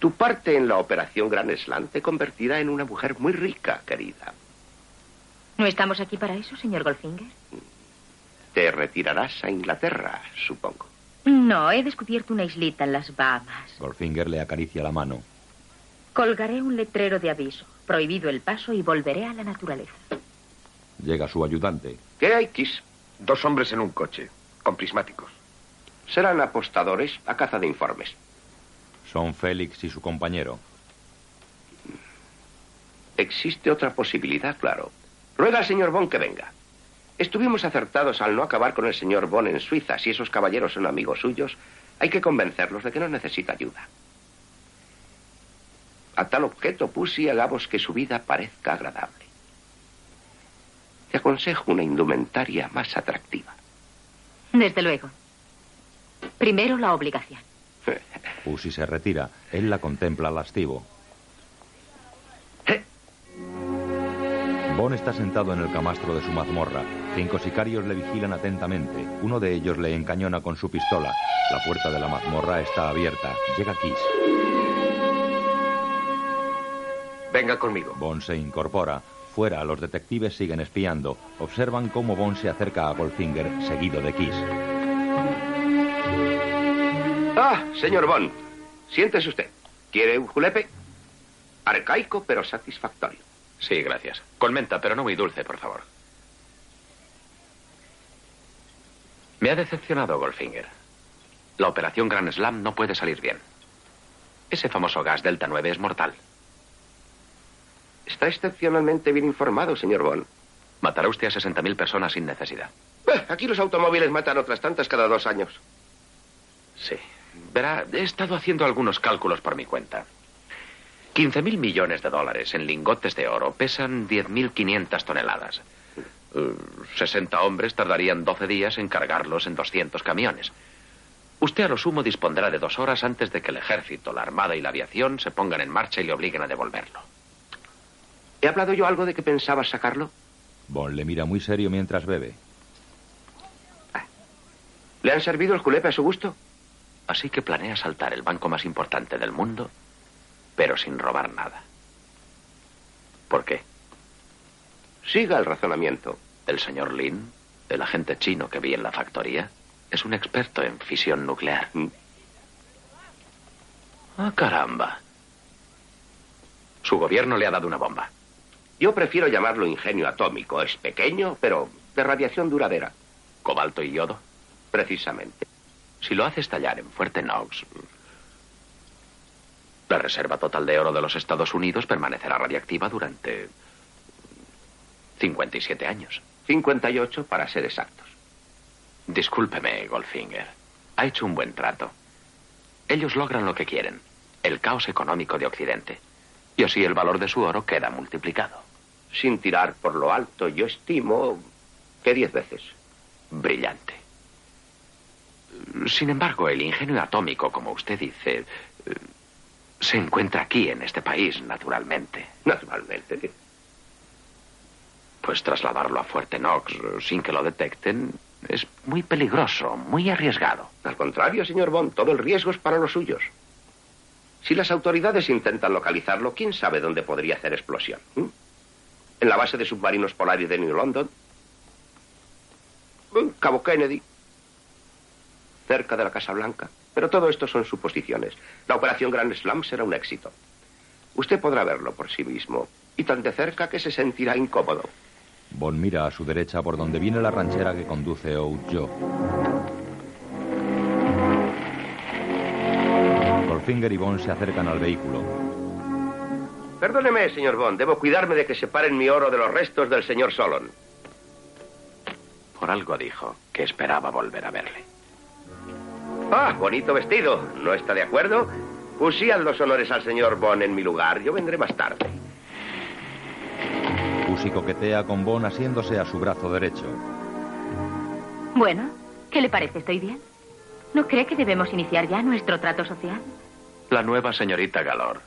Tu parte en la operación Gran Slam te convertirá en una mujer muy rica, querida. ¿No estamos aquí para eso, señor Goldfinger? Te retirarás a Inglaterra, supongo. No, he descubierto una islita en las Bahamas. Goldfinger le acaricia la mano. Colgaré un letrero de aviso. Prohibido el paso y volveré a la naturaleza. Llega su ayudante. ¿Qué hay, Kiss? Dos hombres en un coche, con prismáticos. Serán apostadores a caza de informes. Son Félix y su compañero. Existe otra posibilidad, claro. Ruega al señor Bond que venga. Estuvimos acertados al no acabar con el señor Bond en Suiza. Si esos caballeros son amigos suyos, hay que convencerlos de que no necesita ayuda. A tal objeto, Pussy, hagamos que su vida parezca agradable. Te aconsejo una indumentaria más atractiva. Desde luego. Primero la obligación. Pussy se retira. Él la contempla lascivo. Bond está sentado en el camastro de su mazmorra. Cinco sicarios le vigilan atentamente. Uno de ellos le encañona con su pistola. La puerta de la mazmorra está abierta. Llega Kiss. Venga conmigo. Bond se incorpora. Fuera, los detectives siguen espiando. Observan cómo Bond se acerca a Goldfinger, seguido de Kiss. Ah, señor Bond. Siéntese usted. ¿Quiere un julepe? Arcaico, pero satisfactorio. Sí, gracias. Con menta, pero no muy dulce, por favor. Me ha decepcionado Goldfinger. La operación Grand Slam no puede salir bien. Ese famoso gas Delta 9 es mortal. Está excepcionalmente bien informado, señor Bond. Matará usted a 60.000 personas sin necesidad. Eh, Aquí los automóviles matan otras tantas cada dos años. Sí. Verá, he estado haciendo algunos cálculos por mi cuenta. 15.000 millones de dólares en lingotes de oro pesan 10.500 toneladas. Eh, 60 hombres tardarían 12 días en cargarlos en 200 camiones. Usted a lo sumo dispondrá de dos horas antes de que el ejército, la armada y la aviación se pongan en marcha y le obliguen a devolverlo. ¿He hablado yo algo de que pensabas sacarlo? Bond le mira muy serio mientras bebe. ¿Le han servido el julepe a su gusto? Así que planea asaltar el banco más importante del mundo, pero sin robar nada. ¿Por qué? Siga el razonamiento. El señor Lin, el agente chino que vi en la factoría, es un experto en fisión nuclear. Ah, caramba. Su gobierno le ha dado una bomba. Yo prefiero llamarlo ingenio atómico. Es pequeño, pero de radiación duradera. ¿Cobalto y yodo? Precisamente. Si lo hace estallar en Fuerte Knox, la reserva total de oro de los Estados Unidos permanecerá radiactiva durante 57 años. 58 para ser exactos. Discúlpeme, Goldfinger. Ha hecho un buen trato. Ellos logran lo que quieren, el caos económico de Occidente. Y así el valor de su oro queda multiplicado. Sin tirar por lo alto, yo estimo que diez veces. Brillante. Sin embargo, el ingenio atómico, como usted dice, eh, se encuentra aquí, en este país, naturalmente. Naturalmente. Pues trasladarlo a Fuerte Knox sin que lo detecten es muy peligroso, muy arriesgado. Al contrario, señor Bond, todo el riesgo es para los suyos. Si las autoridades intentan localizarlo, ¿quién sabe dónde podría hacer explosión? ¿Mm? ¿En la base de submarinos polares de New London? ¿En Cabo Kennedy? ¿Cerca de la Casa Blanca? Pero todo esto son suposiciones. La operación Grand Slam será un éxito. Usted podrá verlo por sí mismo. Y tan de cerca que se sentirá incómodo. Bond mira a su derecha por donde viene la ranchera que conduce Oud Joe. Goldfinger y Bond se acercan al vehículo. Perdóneme, señor Bond. Debo cuidarme de que separen mi oro de los restos del señor Solon. Por algo dijo que esperaba volver a verle. Ah, bonito vestido. ¿No está de acuerdo? Pusían los honores al señor Bond en mi lugar. Yo vendré más tarde. Pussy coquetea con Bond asiéndose a su brazo derecho. Bueno, ¿qué le parece? ¿Estoy bien? ¿No cree que debemos iniciar ya nuestro trato social? La nueva señorita Galor.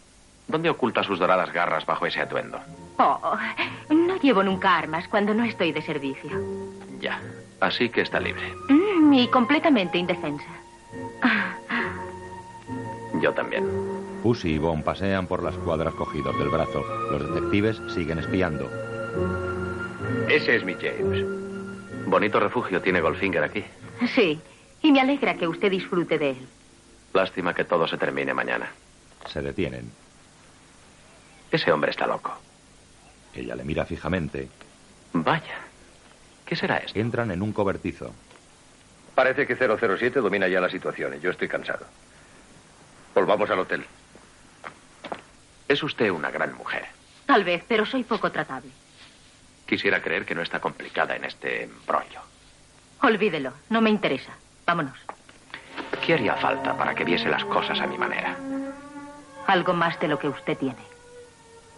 ¿Dónde oculta sus doradas garras bajo ese atuendo? Oh, no llevo nunca armas cuando no estoy de servicio. Ya. Así que está libre. Mm, y completamente indefensa. Yo también. Pussy y Bond pasean por las cuadras cogidos del brazo. Los detectives siguen espiando. Ese es mi James. Bonito refugio tiene Goldfinger aquí. Sí, y me alegra que usted disfrute de él. Lástima que todo se termine mañana. Se detienen. Ese hombre está loco. Ella le mira fijamente. Vaya. ¿Qué será esto? Entran en un cobertizo. Parece que 007 domina ya la situación y yo estoy cansado. Volvamos al hotel. Es usted una gran mujer. Tal vez, pero soy poco tratable. Quisiera creer que no está complicada en este embrollo. Olvídelo, no me interesa. Vámonos. ¿Qué haría falta para que viese las cosas a mi manera? Algo más de lo que usted tiene.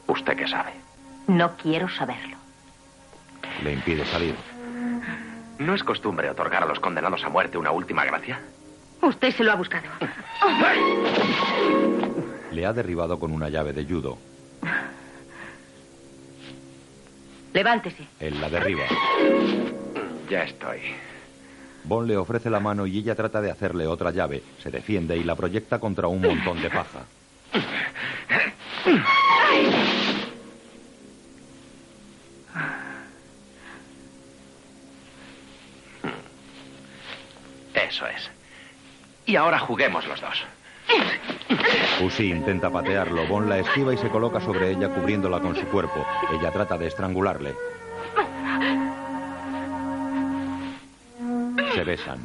¿Usted qué sabe? No quiero saberlo. Le impide salir. ¿No es costumbre otorgar a los condenados a muerte una última gracia? Usted se lo ha buscado. Le ha derribado con una llave de judo. Levántese. Él la derriba. Ya estoy. Bond le ofrece la mano y ella trata de hacerle otra llave. Se defiende y la proyecta contra un montón de paja. Eso es. Y ahora juguemos los dos. Pussy intenta patearlo. Bon la esquiva y se coloca sobre ella cubriéndola con su cuerpo. Ella trata de estrangularle. Se besan.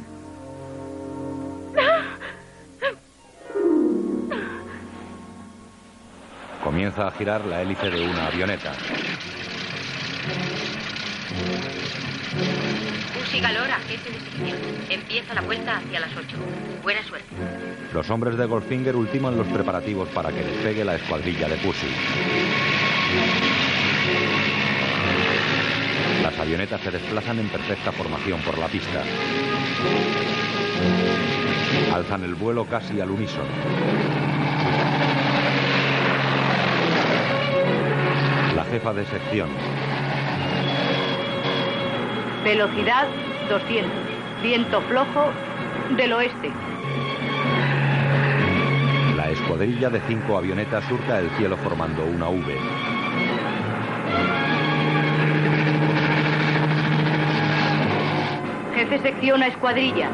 Comienza a girar la hélice de una avioneta. Pussy Galora, jefe de sección. Empieza la vuelta hacia las 8. Buena suerte. Los hombres de Goldfinger ultiman los preparativos para que despegue la escuadrilla de Pussy. Las avionetas se desplazan en perfecta formación por la pista. Alzan el vuelo casi al unísono. La jefa de sección, Velocidad 200. Viento flojo del oeste. la escuadrilla de cinco avionetas surca el cielo formando una V. Jefe sección a escuadrilla.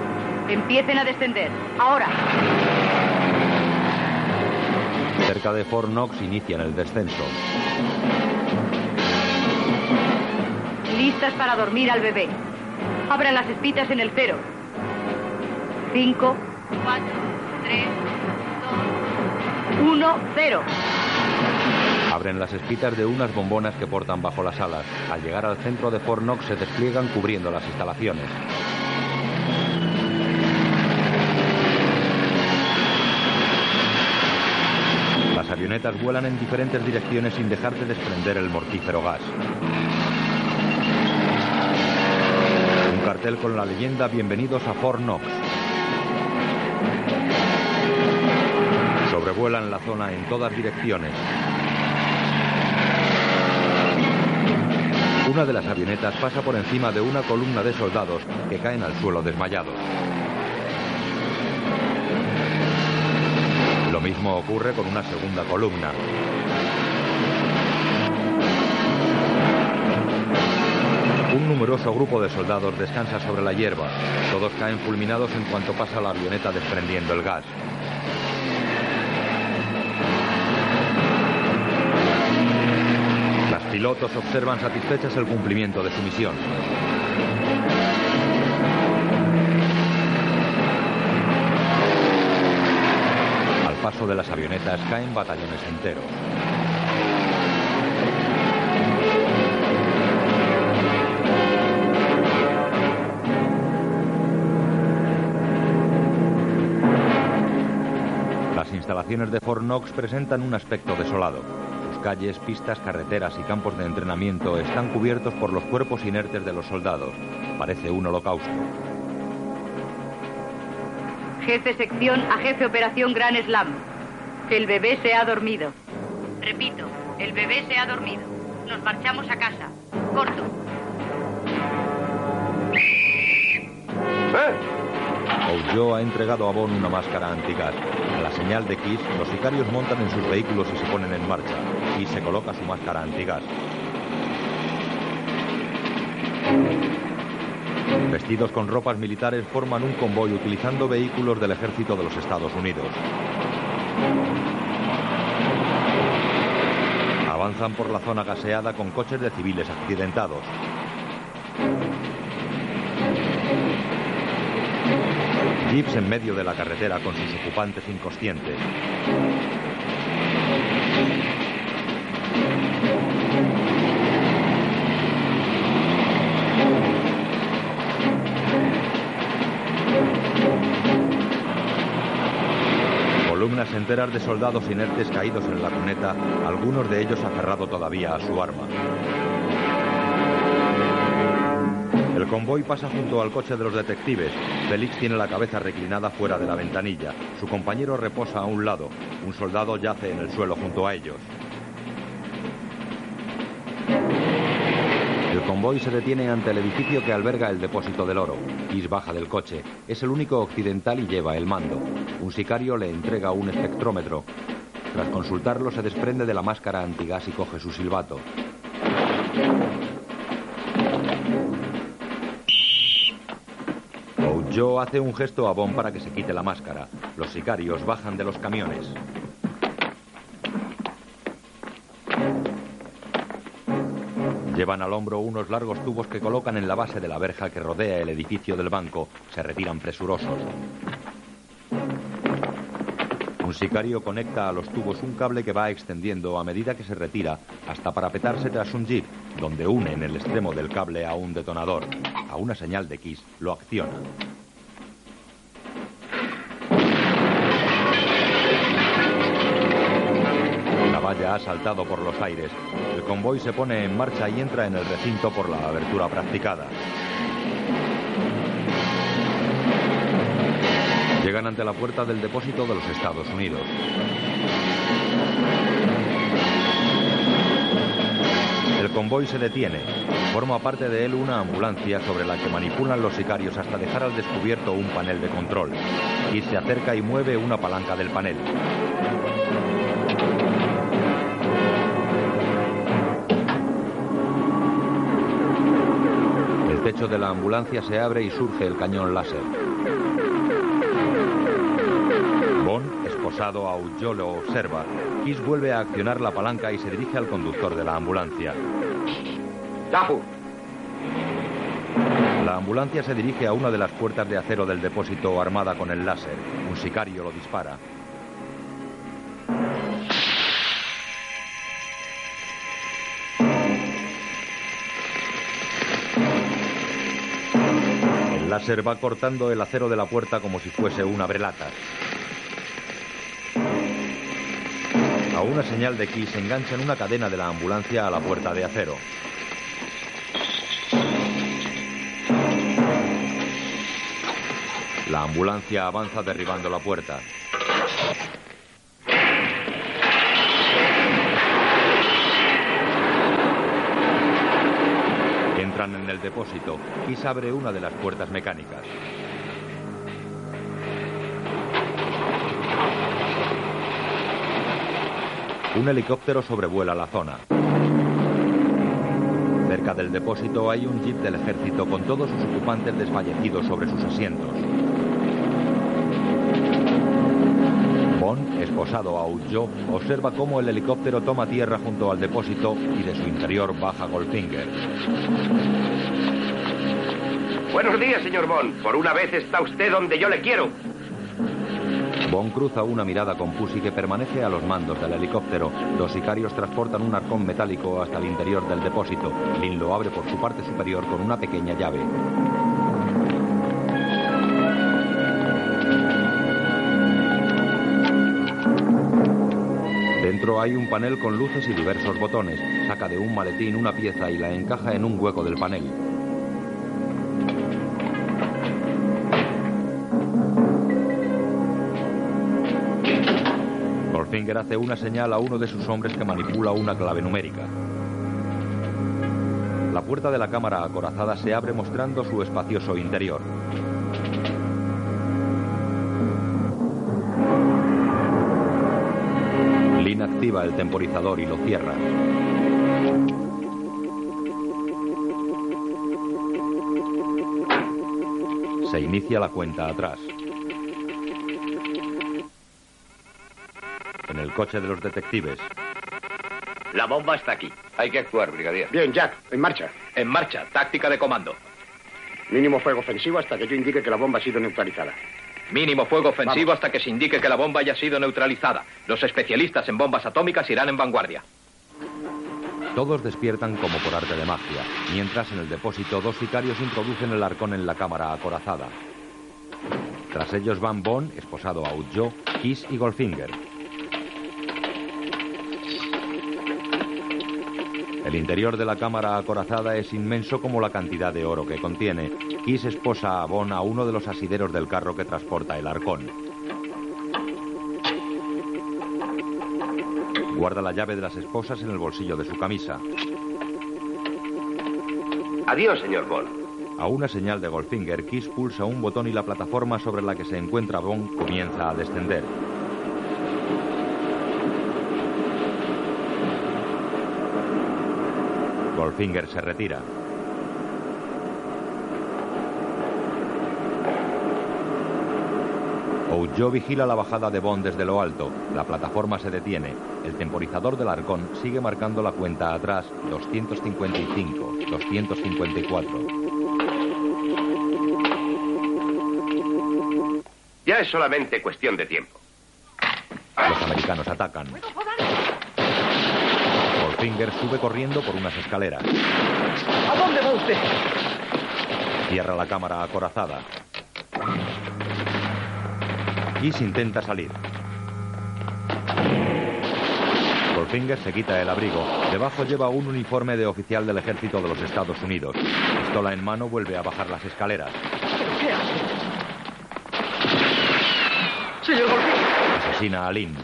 Empiecen a descender. Ahora. Cerca de Fort Knox inician el descenso. Listas para dormir al bebé. Abran las espitas en el cero. Cinco, cuatro, tres, dos, uno, cero. Abren las espitas de unas bombonas que portan bajo las alas. Al llegar al centro de Fort se despliegan cubriendo las instalaciones. Las avionetas vuelan en diferentes direcciones sin dejar de desprender el mortífero gas. Con la leyenda Bienvenidos a Fort Knox. Sobrevuelan la zona en todas direcciones. Una de las avionetas pasa por encima de una columna de soldados que caen al suelo desmayados. Lo mismo ocurre con una segunda columna. Un numeroso grupo de soldados descansa sobre la hierba. Todos caen fulminados en cuanto pasa la avioneta desprendiendo el gas. Las pilotos observan satisfechas el cumplimiento de su misión. Al paso de las avionetas caen batallones enteros. Instalaciones de Fort Knox presentan un aspecto desolado. Sus calles, pistas, carreteras y campos de entrenamiento están cubiertos por los cuerpos inertes de los soldados. Parece un holocausto. Jefe sección a jefe operación Gran Slam. El bebé se ha dormido. Repito, el bebé se ha dormido. Nos marchamos a casa. Corto. Joe ha entregado a Bond una máscara antigas. A la señal de Kiss, los sicarios montan en sus vehículos y se ponen en marcha. Y se coloca su máscara antigas. Vestidos con ropas militares forman un convoy utilizando vehículos del ejército de los Estados Unidos. Avanzan por la zona gaseada con coches de civiles accidentados. Jeeps en medio de la carretera con sus ocupantes inconscientes. Columnas enteras de soldados inertes caídos en la cuneta, algunos de ellos aferrado todavía a su arma. El convoy pasa junto al coche de los detectives. Félix tiene la cabeza reclinada fuera de la ventanilla. Su compañero reposa a un lado. Un soldado yace en el suelo junto a ellos. El convoy se detiene ante el edificio que alberga el depósito del oro. Kiss baja del coche. Es el único occidental y lleva el mando. Un sicario le entrega un espectrómetro. Tras consultarlo se desprende de la máscara antigas y coge su silbato. Joe hace un gesto a Bond para que se quite la máscara. Los sicarios bajan de los camiones. Llevan al hombro unos largos tubos que colocan en la base de la verja que rodea el edificio del banco. Se retiran presurosos. Un sicario conecta a los tubos un cable que va extendiendo a medida que se retira hasta parapetarse tras un jeep, donde une en el extremo del cable a un detonador. A una señal de Kiss lo acciona. Valla ha saltado por los aires. El convoy se pone en marcha y entra en el recinto por la abertura practicada. Llegan ante la puerta del depósito de los Estados Unidos. El convoy se detiene. Forma parte de él una ambulancia sobre la que manipulan los sicarios hasta dejar al descubierto un panel de control. Y se acerca y mueve una palanca del panel. Techo de la ambulancia se abre y surge el cañón láser. Bond, esposado a Ujjo, lo observa. Kiss vuelve a accionar la palanca y se dirige al conductor de la ambulancia. La ambulancia se dirige a una de las puertas de acero del depósito armada con el láser. Un sicario lo dispara. Láser va cortando el acero de la puerta como si fuese un abrelatas. A una señal de Kiss enganchan una cadena de la ambulancia a la puerta de acero. La ambulancia avanza derribando la puerta. Entran en el depósito y se abre una de las puertas mecánicas. Un helicóptero sobrevuela la zona. Cerca del depósito hay un jeep del ejército con todos sus ocupantes desfallecidos sobre sus asientos. Bond, esposado a Ujjo, observa cómo el helicóptero toma tierra junto al depósito y de su interior baja Goldfinger. Buenos días, señor Bond. Por una vez está usted donde yo le quiero. Bond cruza una mirada con Pussy que permanece a los mandos del helicóptero. Los sicarios transportan un arcón metálico hasta el interior del depósito. Lin lo abre por su parte superior con una pequeña llave. Dentro hay un panel con luces y diversos botones. Saca de un maletín una pieza y la encaja en un hueco del panel. Hace una señal a uno de sus hombres que manipula una clave numérica. La puerta de la cámara acorazada se abre mostrando su espacioso interior. Lin activa el temporizador y lo cierra. Se inicia la cuenta atrás. Coche de los detectives, La bomba está aquí. Hay que actuar, brigadier. Bien, Jack, en marcha. En marcha, táctica de comando. Mínimo fuego ofensivo hasta que yo indique que la bomba ha sido neutralizada. Mínimo fuego ofensivo hasta que se indique que la bomba haya sido neutralizada. Los especialistas en bombas atómicas irán en vanguardia. todos despiertan como por arte de magia, mientras en el depósito dos sicarios introducen el arcón en la cámara acorazada. Tras ellos van Bond, esposado a Ujjo, Kiss y Goldfinger. El interior de la cámara acorazada es inmenso como la cantidad de oro que contiene. Kiss esposa a Bond a uno de los asideros del carro que transporta el arcón. Guarda la llave de las esposas en el bolsillo de su camisa. Adiós, señor Bond. A una señal de Goldfinger, Kiss pulsa un botón y la plataforma sobre la que se encuentra Bond comienza a descender. Goldfinger se retira. Oujo vigila la bajada de Bond desde lo alto. La plataforma se detiene. El temporizador del arcón sigue marcando la cuenta atrás 255, 254. Ya es solamente cuestión de tiempo. Los americanos atacan. Goldfinger sube corriendo por unas escaleras. ¿A dónde va usted? Cierra la cámara acorazada. Kiss intenta salir. Goldfinger se quita el abrigo. Debajo lleva un uniforme de oficial del ejército de los Estados Unidos. Pistola en mano vuelve a bajar las escaleras. ¿Pero qué hace? Señor Goldfinger. Asesina a Lynn.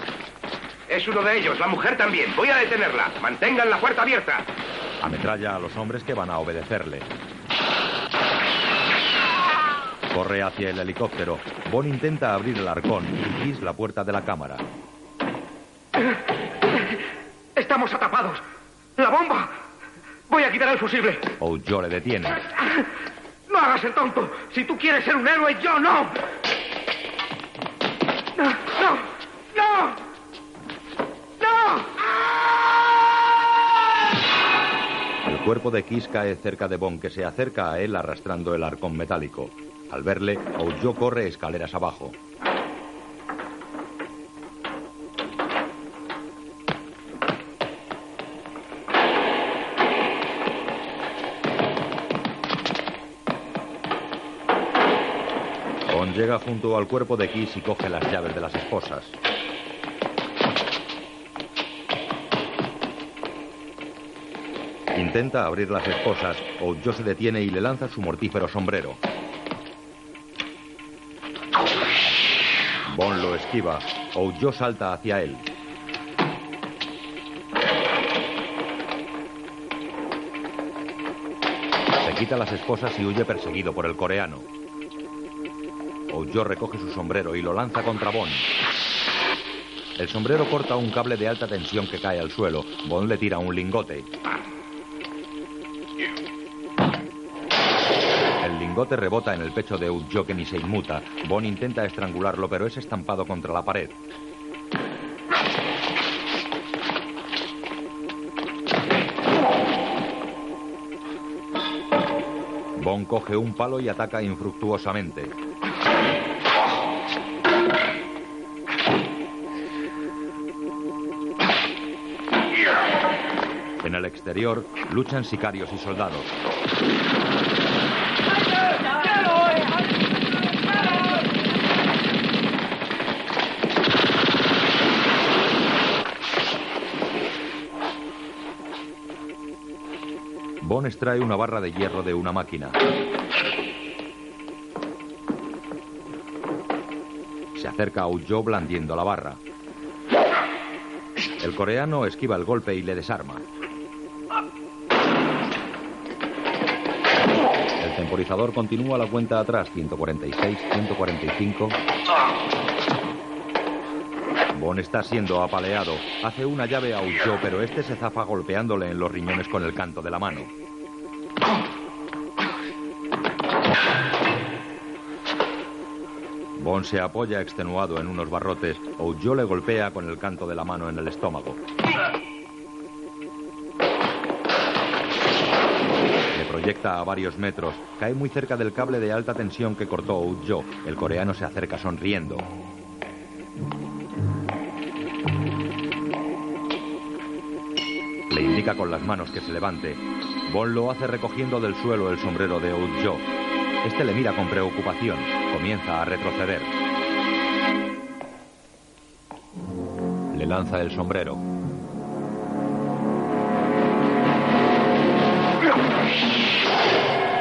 Es uno de ellos, la mujer también. Voy a detenerla. Mantengan la puerta abierta. Ametralla a los hombres que van a obedecerle. Corre hacia el helicóptero. Bond intenta abrir el arcón y Kiss la puerta de la cámara. Estamos atrapados. ¡La bomba! Voy a quitar el fusible. Oujo le detiene. No hagas el tonto. Si tú quieres ser un héroe, yo. No, cuerpo de Kiss cae cerca de Bond, que se acerca a él arrastrando el arcón metálico. Al verle, Oujo corre escaleras abajo. Bond llega junto al cuerpo de Kiss y coge las llaves de las esposas. Intenta abrir las esposas. Oujo se detiene y le lanza su mortífero sombrero. Bond lo esquiva. Oujo salta hacia él. Se quita las esposas y huye perseguido por el coreano. Oujo recoge su sombrero y lo lanza contra Bond. El sombrero corta un cable de alta tensión que cae al suelo. Bond le tira un lingote. Lingote rebota en el pecho de que ni se inmuta. Bond intenta estrangularlo, pero es estampado contra la pared. Bond coge un palo y ataca infructuosamente. En el exterior luchan sicarios y soldados. Extrae una barra de hierro de una máquina. Se acerca a Ujo blandiendo la barra. El coreano esquiva el golpe y le desarma. El temporizador continúa la cuenta atrás, 146, 145. Bond está siendo apaleado. Hace una llave a Ucho, pero este se zafa golpeándole en los riñones con el canto de la mano. Bond se apoya extenuado en unos barrotes. Ucho le golpea con el canto de la mano en el estómago. Le proyecta a varios metros. Cae muy cerca del cable de alta tensión que cortó Ujo. El coreano se acerca sonriendo. Le indica con las manos que se levante. Bond lo hace recogiendo del suelo el sombrero de Ujo. Este le mira con preocupación. Comienza a retroceder. Le lanza el sombrero.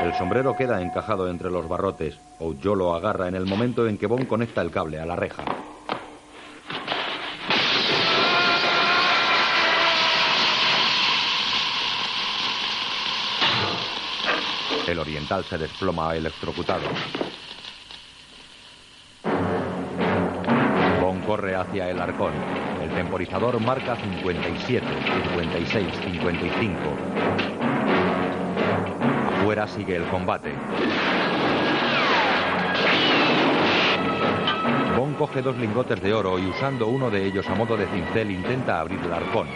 El sombrero queda encajado entre los barrotes. Ujo lo agarra en el momento en que Bond conecta el cable a la reja. El oriental se desploma electrocutado. Hacia el arcón. El temporizador marca 57, 56, 55. Afuera sigue el combate. Bond coge dos lingotes de oro y usando uno de ellos a modo de cincel intenta abrir el arcón.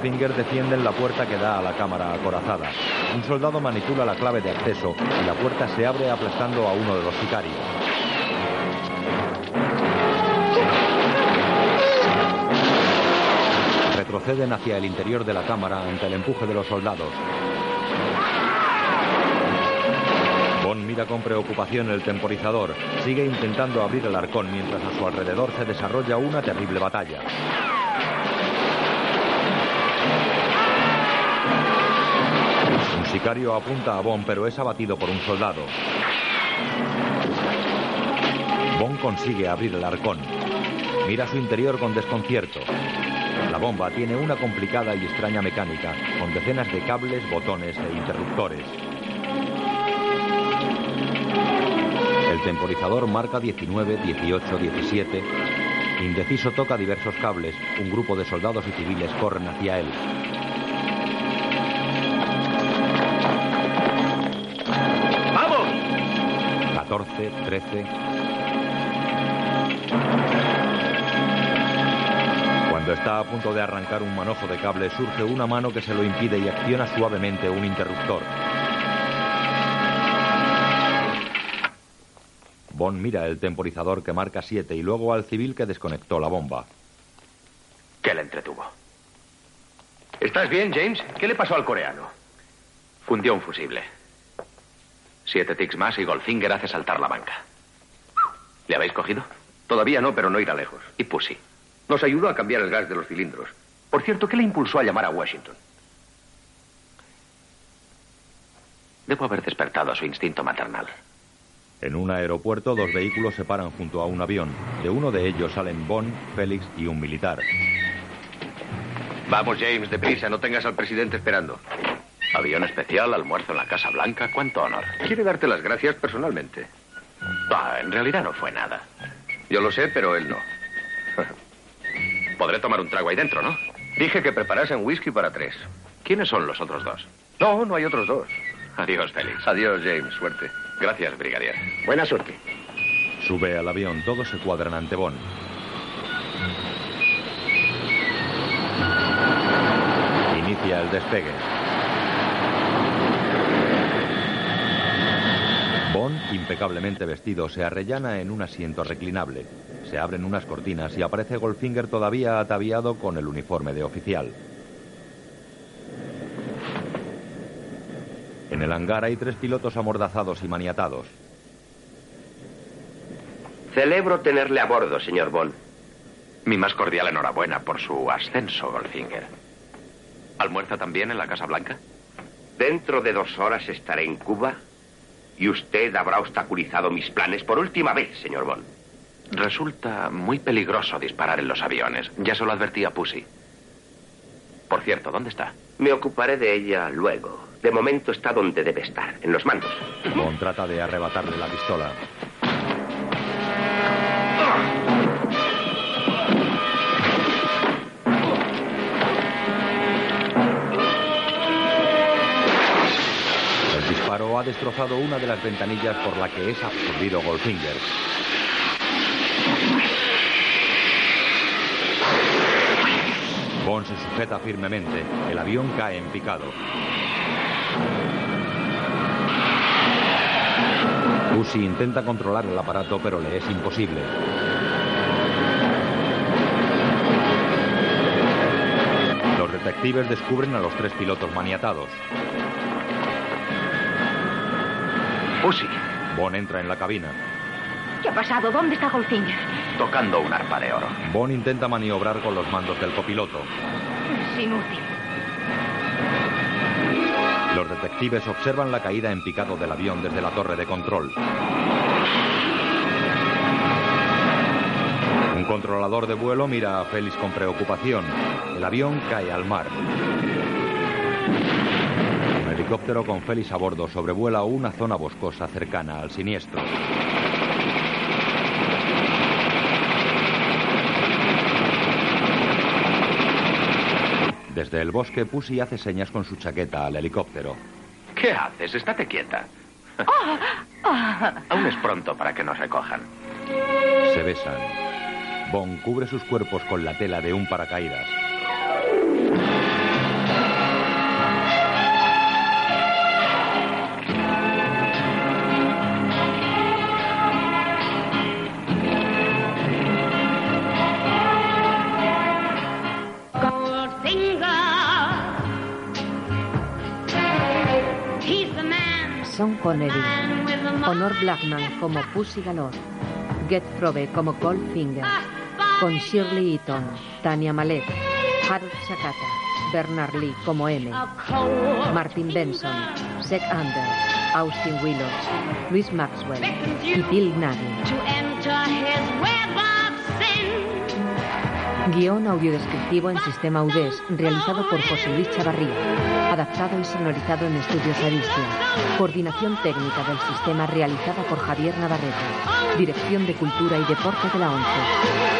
Goldfinger defienden la puerta que da a la cámara acorazada. Un soldado manipula la clave de acceso y la puerta se abre aplastando a uno de los sicarios. Retroceden hacia el interior de la cámara ante el empuje de los soldados. Bond mira con preocupación el temporizador. Sigue intentando abrir el arcón mientras a su alrededor se desarrolla una terrible batalla. Sicario apunta a Bond pero es abatido por un soldado. Bond consigue abrir el arcón. Mira su interior con desconcierto. La bomba tiene una complicada y extraña mecánica, con decenas de cables, botones e interruptores. El temporizador marca 19, 18, 17. Indeciso toca diversos cables. Un grupo de soldados y civiles corren hacia él. 14, 13. Cuando está a punto de arrancar un manojo de cable, surge una mano que se lo impide y acciona suavemente un interruptor. Bond mira el temporizador que marca 7 y luego al civil que desconectó la bomba. ¿Qué le entretuvo? ¿Estás bien, James? ¿Qué le pasó al coreano? Fundió un fusible. Siete tics más y Goldfinger hace saltar la banca. ¿Le habéis cogido? Todavía no, pero no irá lejos. ¿Y Pussy? Nos ayudó a cambiar el gas de los cilindros. Por cierto, ¿qué le impulsó a llamar a Washington? Debo haber despertado a su instinto maternal. En un aeropuerto, dos vehículos se paran junto a un avión. De uno de ellos salen Bond, Félix y un militar. Vamos, James, deprisa, no tengas al presidente esperando. Avión especial, almuerzo en la Casa Blanca, cuánto honor. Quiere darte las gracias personalmente. Ah, en realidad no fue nada. Yo lo sé, pero él no. Podré tomar un trago ahí dentro, ¿no? Dije que preparasen whisky para tres. ¿Quiénes son los otros dos? No, no hay otros dos. Adiós, Félix. Adiós, James. Suerte. Gracias, brigadier. Buena suerte. Sube al avión, todos se cuadran ante Bond. Inicia el despegue. Bond, impecablemente vestido, se arrellana en un asiento reclinable. Se abren unas cortinas y aparece Goldfinger todavía ataviado con el uniforme de oficial. En el hangar hay tres pilotos amordazados y maniatados. Celebro tenerle a bordo, señor Bond. Mi más cordial enhorabuena por su ascenso, Goldfinger. ¿Almuerza también en la Casa Blanca? Dentro de dos horas estaré en Cuba y usted habrá obstaculizado mis planes por última vez, señor Bond. Resulta muy peligroso disparar en los aviones. Ya se lo advertí a Pussy. Por cierto, ¿dónde está? Me ocuparé de ella luego. De momento está donde debe estar, en los mandos. Bond trata de arrebatarle la pistola. Ha destrozado una de las ventanillas por la que es absorbido Goldfinger. Bond se sujeta firmemente. El avión cae en picado. Pussy intenta controlar el aparato, pero le es imposible. Los detectives descubren a los tres pilotos maniatados. Pussy. Bond entra en la cabina. ¿Qué ha pasado? ¿Dónde está Goldfinger? Tocando un arpa de oro. Bond intenta maniobrar con los mandos del copiloto. Es inútil. Los detectives observan la caída en picado del avión desde la torre de control. Un controlador de vuelo mira a Félix con preocupación. El avión cae al mar. El helicóptero con Félix a bordo sobrevuela una zona boscosa cercana al siniestro. Desde el bosque, Pussy hace señas con su chaqueta al helicóptero. ¿Qué haces? Estate quieta. Ah, ah. Aún es pronto para que nos recojan. Se besan. Bon cubre sus cuerpos con la tela de un paracaídas. Sean Connery, Honor Blackman como Pussy Galore, Get Probe como Goldfinger, con Shirley Eaton, Tania Malek, Harold Sakata, Bernard Lee como M, Martin Benson, Seth Ander, Austin Willows, Louis Maxwell y Bill Nighy. Guión audiodescriptivo en sistema UDES, realizado por José Luis Chavarría. Adaptado y sonorizado en Estudios Aristia. Coordinación técnica del sistema realizada por Javier Navarrete. Dirección de Cultura y Deporte de la ONCE.